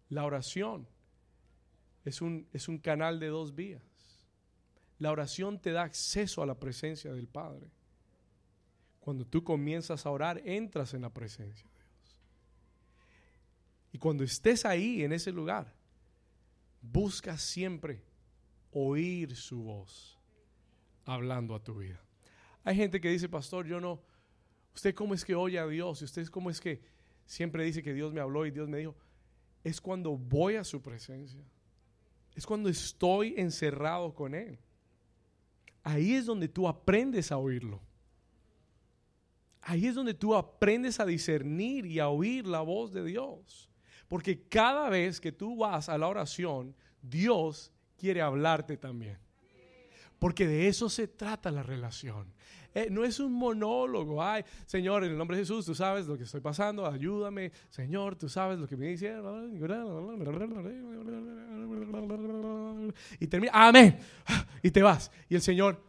La oración es un, es un canal de dos vías. La oración te da acceso a la presencia del Padre. Cuando tú comienzas a orar, entras en la presencia. Y cuando estés ahí, en ese lugar, busca siempre oír su voz hablando a tu vida. Hay gente que dice, pastor, yo no, ¿usted cómo es que oye a Dios? ¿Y usted cómo es que siempre dice que Dios me habló y Dios me dijo? Es cuando voy a su presencia. Es cuando estoy encerrado con Él. Ahí es donde tú aprendes a oírlo. Ahí es donde tú aprendes a discernir y a oír la voz de Dios. Porque cada vez que tú vas a la oración, Dios quiere hablarte también. Porque de eso se trata la relación. Eh, no es un monólogo. Ay, Señor, en el nombre de Jesús, tú sabes lo que estoy pasando, ayúdame. Señor, tú sabes lo que me dice. Y termina, amén. Y te vas. Y el Señor,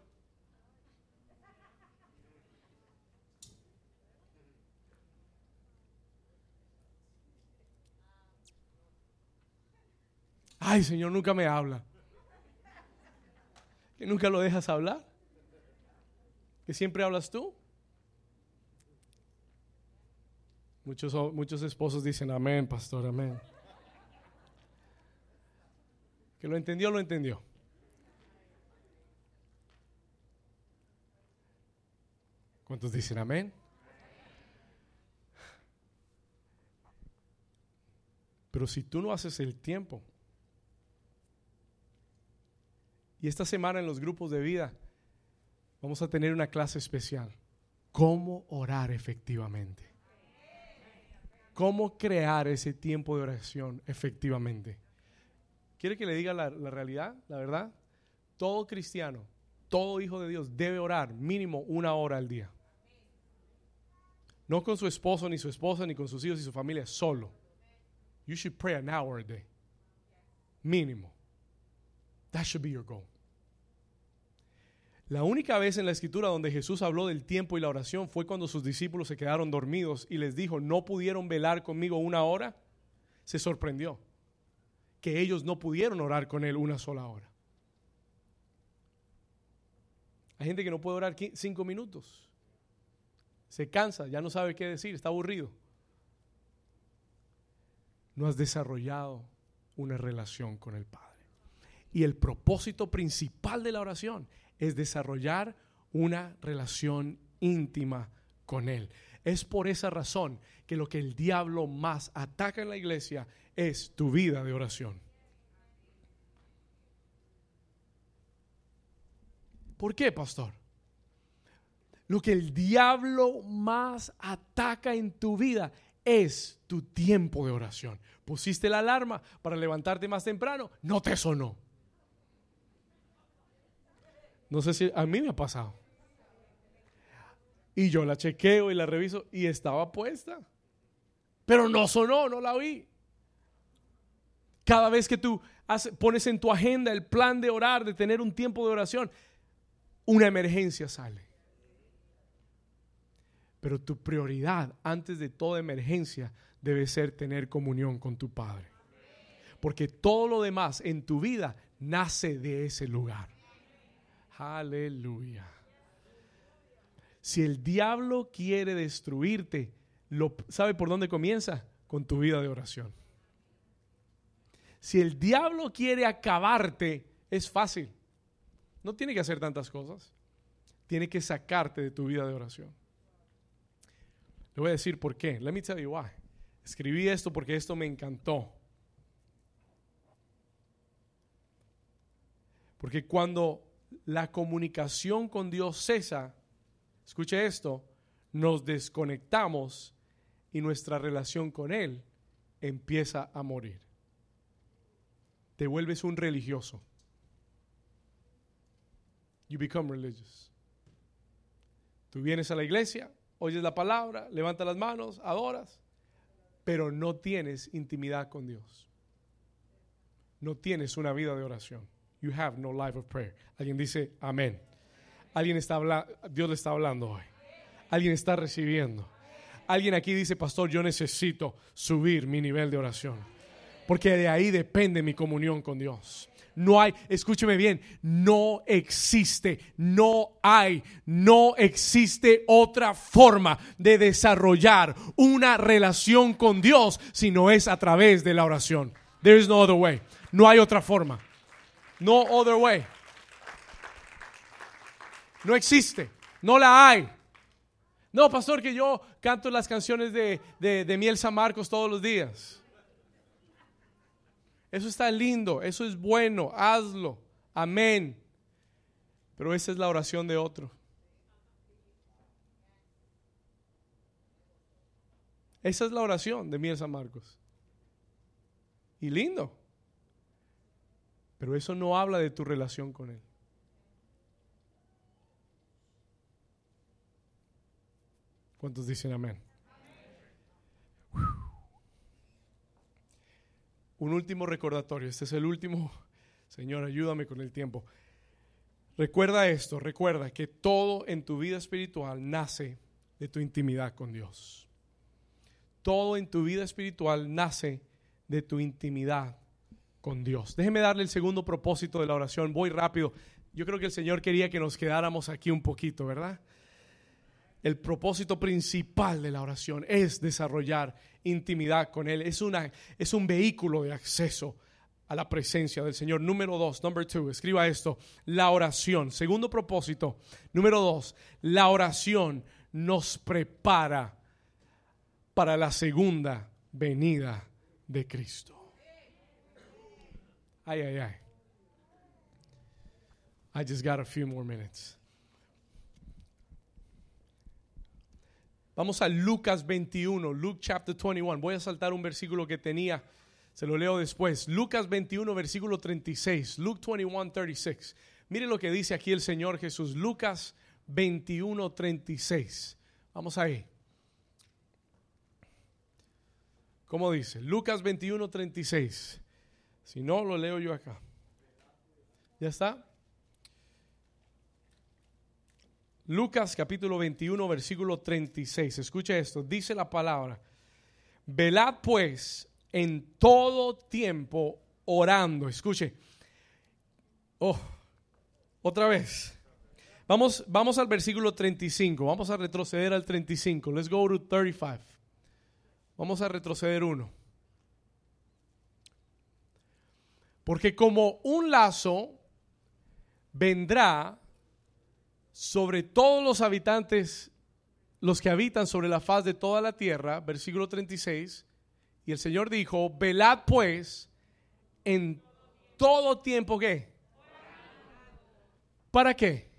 ay Señor, nunca me habla que nunca lo dejas hablar, que siempre hablas tú. Muchos, muchos esposos dicen, amén, pastor, amén. Que lo entendió, lo entendió. ¿Cuántos dicen amén? Pero si tú no haces el tiempo Y esta semana en los grupos de vida vamos a tener una clase especial. ¿Cómo orar efectivamente? ¿Cómo crear ese tiempo de oración efectivamente? ¿Quiere que le diga la, la realidad, la verdad? Todo cristiano, todo hijo de Dios debe orar mínimo una hora al día. No con su esposo, ni su esposa, ni con sus hijos y su familia, solo. You should pray an hour a day. Mínimo. That should be your goal. La única vez en la escritura donde Jesús habló del tiempo y la oración fue cuando sus discípulos se quedaron dormidos y les dijo, no pudieron velar conmigo una hora. Se sorprendió que ellos no pudieron orar con él una sola hora. Hay gente que no puede orar cinco minutos. Se cansa, ya no sabe qué decir, está aburrido. No has desarrollado una relación con el Padre. Y el propósito principal de la oración es desarrollar una relación íntima con Él. Es por esa razón que lo que el diablo más ataca en la iglesia es tu vida de oración. ¿Por qué, pastor? Lo que el diablo más ataca en tu vida es tu tiempo de oración. Pusiste la alarma para levantarte más temprano, no te sonó. No sé si a mí me ha pasado. Y yo la chequeo y la reviso y estaba puesta. Pero no sonó, no la oí. Cada vez que tú pones en tu agenda el plan de orar, de tener un tiempo de oración, una emergencia sale. Pero tu prioridad antes de toda emergencia debe ser tener comunión con tu Padre. Porque todo lo demás en tu vida nace de ese lugar. Aleluya. Si el diablo quiere destruirte, lo, ¿sabe por dónde comienza? Con tu vida de oración. Si el diablo quiere acabarte, es fácil. No tiene que hacer tantas cosas. Tiene que sacarte de tu vida de oración. Le voy a decir por qué. Let me tell you why. Escribí esto porque esto me encantó. Porque cuando la comunicación con Dios cesa, escuche esto, nos desconectamos y nuestra relación con Él empieza a morir te vuelves un religioso. You become religious. Tú vienes a la iglesia, oyes la palabra, levantas las manos, adoras, pero no tienes intimidad con Dios. No tienes una vida de oración. You have no life of prayer. Alguien dice amén. Alguien está hablando, Dios le está hablando hoy. Alguien está recibiendo. Alguien aquí dice, pastor, yo necesito subir mi nivel de oración porque de ahí depende mi comunión con Dios. No hay, escúcheme bien, no existe, no hay, no existe otra forma de desarrollar una relación con Dios si no es a través de la oración. There is no other way. No hay otra forma. No other way. No existe. No la hay. No, pastor, que yo canto las canciones de, de, de Miel San Marcos todos los días. Eso está lindo, eso es bueno, hazlo. Amén. Pero esa es la oración de otro. Esa es la oración de Miel San Marcos. Y lindo. Pero eso no habla de tu relación con Él. ¿Cuántos dicen amén? un último recordatorio. Este es el último. Señor, ayúdame con el tiempo. Recuerda esto, recuerda que todo en tu vida espiritual nace de tu intimidad con Dios. Todo en tu vida espiritual nace de tu intimidad con Dios. Déjeme darle el segundo propósito de la oración. Voy rápido. Yo creo que el Señor quería que nos quedáramos aquí un poquito, ¿verdad? el propósito principal de la oración es desarrollar intimidad con Él. Es, una, es un vehículo de acceso a la presencia del Señor. Número dos, number two, escriba esto, la oración. Segundo propósito, número dos, la oración nos prepara para la segunda venida de Cristo. Ay, ay, ay. I just got a few more minutes. Vamos a Lucas 21, Luke chapter 21. Voy a saltar un versículo que tenía, se lo leo después. Lucas 21, versículo 36. Luke 21, 36. Mire lo que dice aquí el Señor Jesús. Lucas 21, 36. Vamos ahí. ¿Cómo dice? Lucas 21, 36. Si no, lo leo yo acá. ¿Ya está? Lucas capítulo 21, versículo 36. Escuche esto. Dice la palabra. Velad pues en todo tiempo orando. Escuche. Oh, otra vez. Vamos, vamos al versículo 35. Vamos a retroceder al 35. Let's go to 35. Vamos a retroceder uno. Porque como un lazo vendrá sobre todos los habitantes, los que habitan sobre la faz de toda la tierra, versículo 36, y el Señor dijo, velad pues en todo tiempo que. ¿Para qué?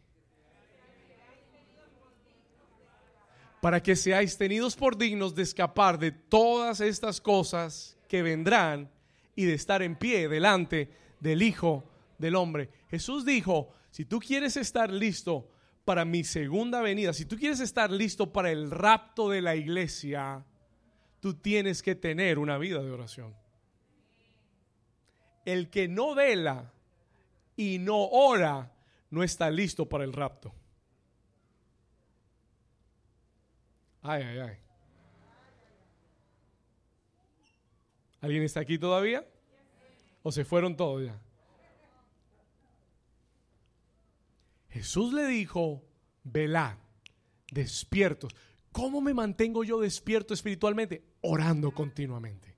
para que seáis tenidos por dignos de escapar de todas estas cosas que vendrán y de estar en pie delante del Hijo del Hombre. Jesús dijo, si tú quieres estar listo para mi segunda venida, si tú quieres estar listo para el rapto de la iglesia, tú tienes que tener una vida de oración. El que no vela y no ora no está listo para el rapto. Ay, ay, ay. ¿Alguien está aquí todavía? ¿O se fueron todos ya? Jesús le dijo, velad, despiertos. ¿Cómo me mantengo yo despierto espiritualmente? Orando continuamente.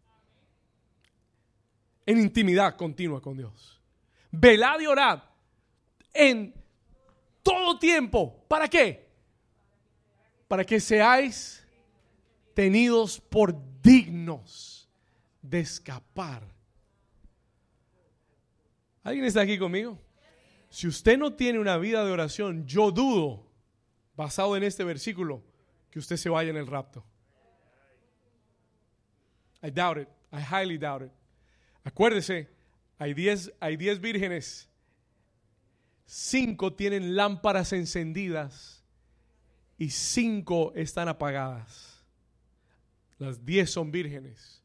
En intimidad continua con Dios. Velad y orad en todo tiempo. ¿Para qué? Para que seáis tenidos por dignos de escapar. ¿Alguien está aquí conmigo? Si usted no tiene una vida de oración, yo dudo, basado en este versículo, que usted se vaya en el rapto. I doubt it. I highly doubt it. Acuérdese, hay 10 hay diez vírgenes. Cinco tienen lámparas encendidas y cinco están apagadas. Las diez son vírgenes.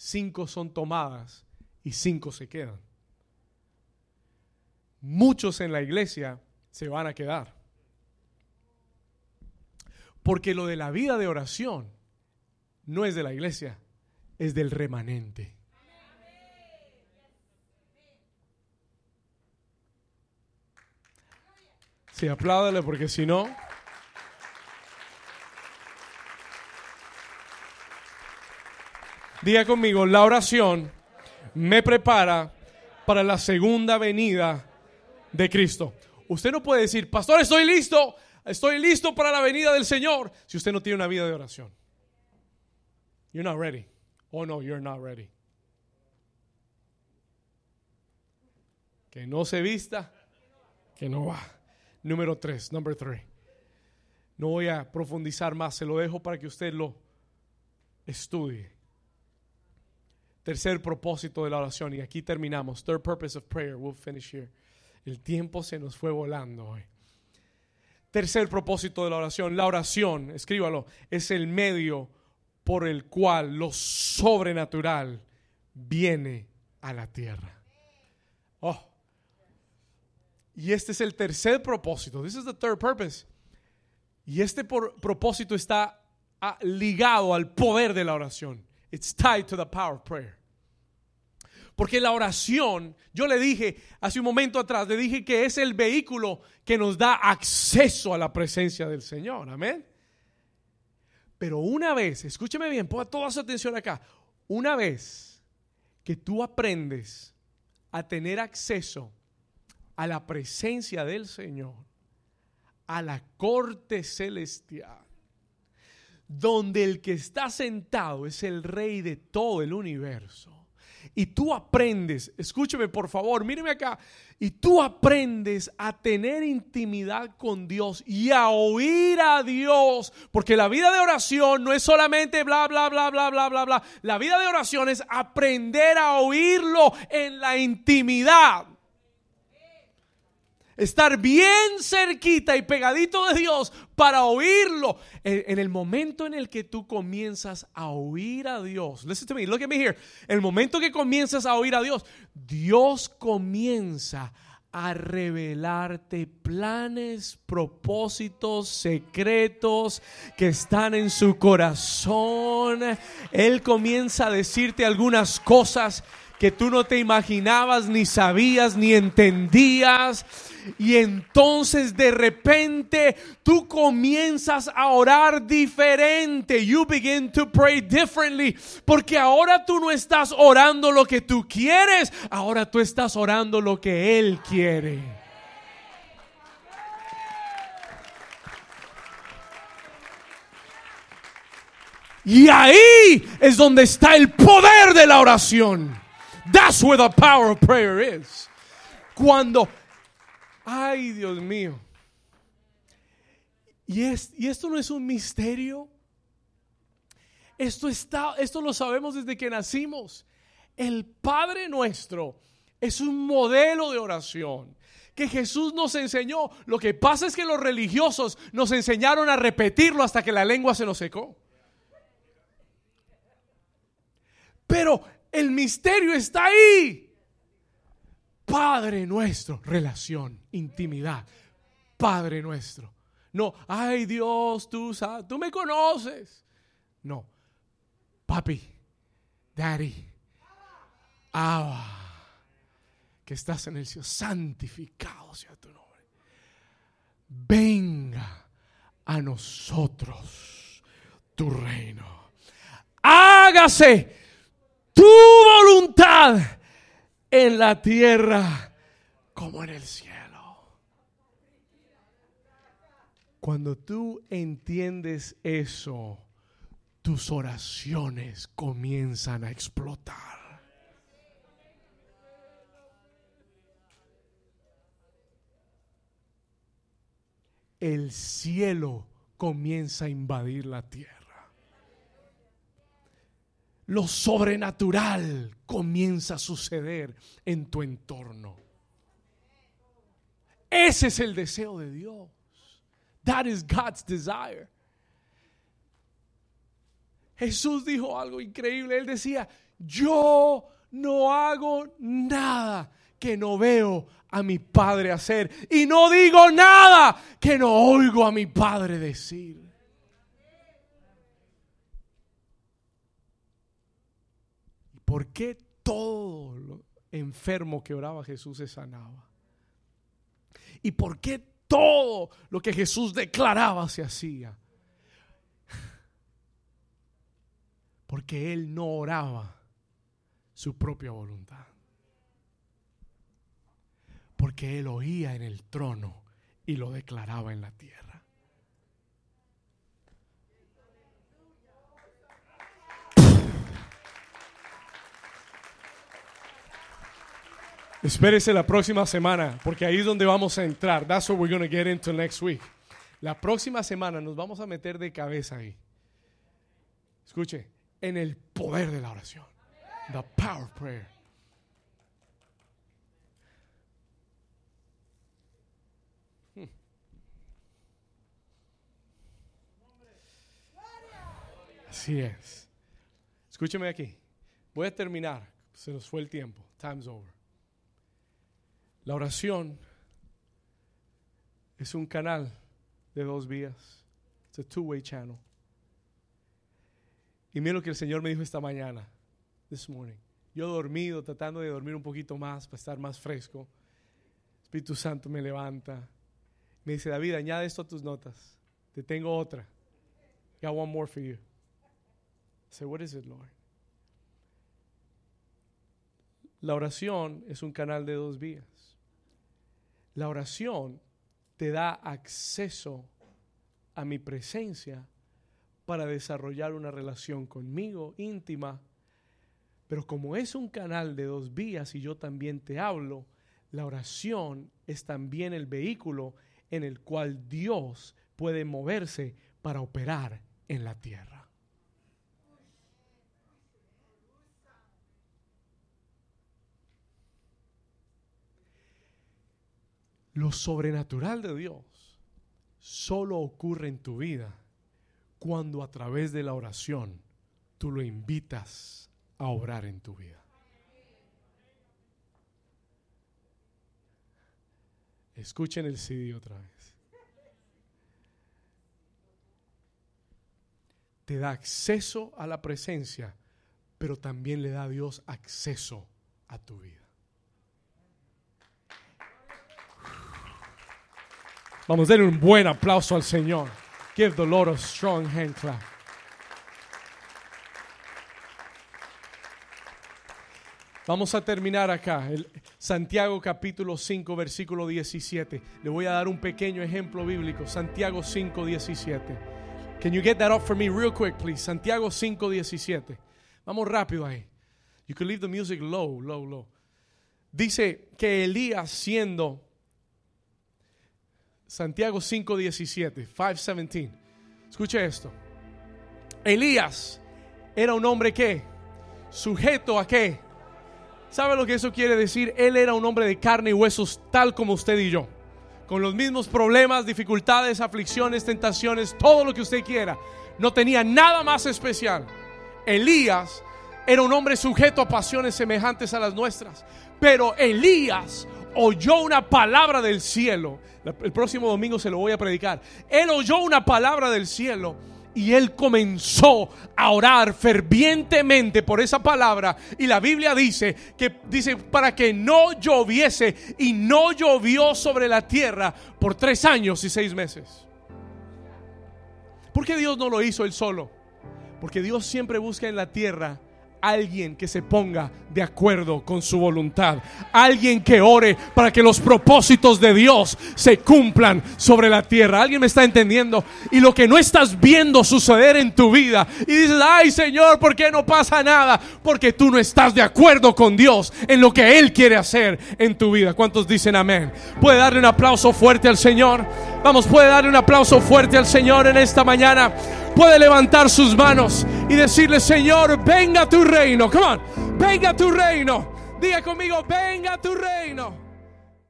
Cinco son tomadas y cinco se quedan muchos en la iglesia se van a quedar. Porque lo de la vida de oración no es de la iglesia, es del remanente. Sí, apláudale porque si no... Diga conmigo, la oración me prepara para la segunda venida de Cristo. Usted no puede decir, pastor, estoy listo, estoy listo para la venida del Señor, si usted no tiene una vida de oración. You're not ready. Oh no, you're not ready. Que no se vista, que no va. Número tres, number three. No voy a profundizar más, se lo dejo para que usted lo estudie. Tercer propósito de la oración, y aquí terminamos. Third purpose of prayer. We'll finish here. El tiempo se nos fue volando hoy. Tercer propósito de la oración. La oración, escríbalo, es el medio por el cual lo sobrenatural viene a la tierra. Oh. Y este es el tercer propósito. This is the third purpose. Y este propósito está ah, ligado al poder de la oración. It's tied to the power of prayer. Porque la oración, yo le dije hace un momento atrás, le dije que es el vehículo que nos da acceso a la presencia del Señor. Amén. Pero una vez, escúcheme bien, ponga toda su atención acá. Una vez que tú aprendes a tener acceso a la presencia del Señor, a la corte celestial, donde el que está sentado es el rey de todo el universo. Y tú aprendes, escúcheme por favor, míreme acá, y tú aprendes a tener intimidad con Dios y a oír a Dios, porque la vida de oración no es solamente bla, bla, bla, bla, bla, bla, bla. La vida de oración es aprender a oírlo en la intimidad estar bien cerquita y pegadito de Dios para oírlo. En, el momento en el que tú comienzas a oír a Dios, listen to me, look at me here. El momento que comienzas a oír a Dios, Dios comienza a revelarte planes, propósitos, secretos que están en su corazón. Él comienza a decirte algunas cosas que tú no te imaginabas, ni sabías, ni entendías. Y entonces de repente tú comienzas a orar diferente. You begin to pray differently. Porque ahora tú no estás orando lo que tú quieres, ahora tú estás orando lo que Él quiere. Y ahí es donde está el poder de la oración. That's where the power of prayer is. Cuando, ay Dios mío. Y, es, y esto no es un misterio. Esto, está, esto lo sabemos desde que nacimos. El Padre nuestro es un modelo de oración que Jesús nos enseñó. Lo que pasa es que los religiosos nos enseñaron a repetirlo hasta que la lengua se nos secó. Pero el misterio está ahí. Padre nuestro, relación, intimidad. Padre nuestro. No, ay Dios, tú, tú me conoces. No, papi, daddy, ah, que estás en el cielo, santificado sea tu nombre. Venga a nosotros tu reino. Hágase tu voluntad en la tierra como en el cielo. Cuando tú entiendes eso, tus oraciones comienzan a explotar. El cielo comienza a invadir la tierra. Lo sobrenatural comienza a suceder en tu entorno. Ese es el deseo de Dios. That is God's desire. Jesús dijo algo increíble. Él decía, yo no hago nada que no veo a mi Padre hacer. Y no digo nada que no oigo a mi Padre decir. ¿Por qué todo lo enfermo que oraba Jesús se sanaba? ¿Y por qué todo lo que Jesús declaraba se hacía. Porque él no oraba su propia voluntad. Porque él oía en el trono y lo declaraba en la tierra. Espérese la próxima semana, porque ahí es donde vamos a entrar. That's what we're going to get into next week. La próxima semana nos vamos a meter de cabeza ahí. Escuche, en el poder de la oración. The power of prayer. Hmm. Así es. Escúcheme aquí. Voy a terminar. Se nos fue el tiempo. Time's over. La oración es un canal de dos vías. It's a two-way channel. Y mira lo que el Señor me dijo esta mañana, this morning. Yo dormido, tratando de dormir un poquito más para estar más fresco. Espíritu Santo me levanta. Me dice, David, añade esto a tus notas. Te tengo otra. Got one more for you. I said, what is it, Lord? La oración es un canal de dos vías. La oración te da acceso a mi presencia para desarrollar una relación conmigo íntima. Pero como es un canal de dos vías y yo también te hablo, la oración es también el vehículo en el cual Dios puede moverse para operar en la tierra. Lo sobrenatural de Dios solo ocurre en tu vida cuando a través de la oración tú lo invitas a orar en tu vida. Escuchen el CD otra vez. Te da acceso a la presencia, pero también le da a Dios acceso a tu vida. Vamos a darle un buen aplauso al Señor. Give the Lord a strong hand clap. Vamos a terminar acá. Santiago capítulo 5, versículo 17. Le voy a dar un pequeño ejemplo bíblico. Santiago 5, 17. Can you get that up for me real quick, please? Santiago 5, 17. Vamos rápido ahí. You can leave the music low, low, low. Dice que Elías siendo Santiago 5:17, 5:17. Escuche esto. Elías era un hombre que sujeto a qué? ¿Sabe lo que eso quiere decir? Él era un hombre de carne y huesos tal como usted y yo. Con los mismos problemas, dificultades, aflicciones, tentaciones, todo lo que usted quiera. No tenía nada más especial. Elías era un hombre sujeto a pasiones semejantes a las nuestras. Pero Elías oyó una palabra del cielo. El próximo domingo se lo voy a predicar. Él oyó una palabra del cielo y él comenzó a orar fervientemente por esa palabra. Y la Biblia dice que dice para que no lloviese y no llovió sobre la tierra por tres años y seis meses. ¿Por qué Dios no lo hizo él solo? Porque Dios siempre busca en la tierra alguien que se ponga de acuerdo con su voluntad. Alguien que ore para que los propósitos de Dios se cumplan sobre la tierra. ¿Alguien me está entendiendo? Y lo que no estás viendo suceder en tu vida y dices, ay Señor, ¿por qué no pasa nada? Porque tú no estás de acuerdo con Dios en lo que Él quiere hacer en tu vida. ¿Cuántos dicen amén? ¿Puede darle un aplauso fuerte al Señor? Vamos, puede darle un aplauso fuerte al Señor en esta mañana puede levantar sus manos y decirle, Señor, venga tu reino. Come on, venga tu reino. Diga conmigo, venga tu reino.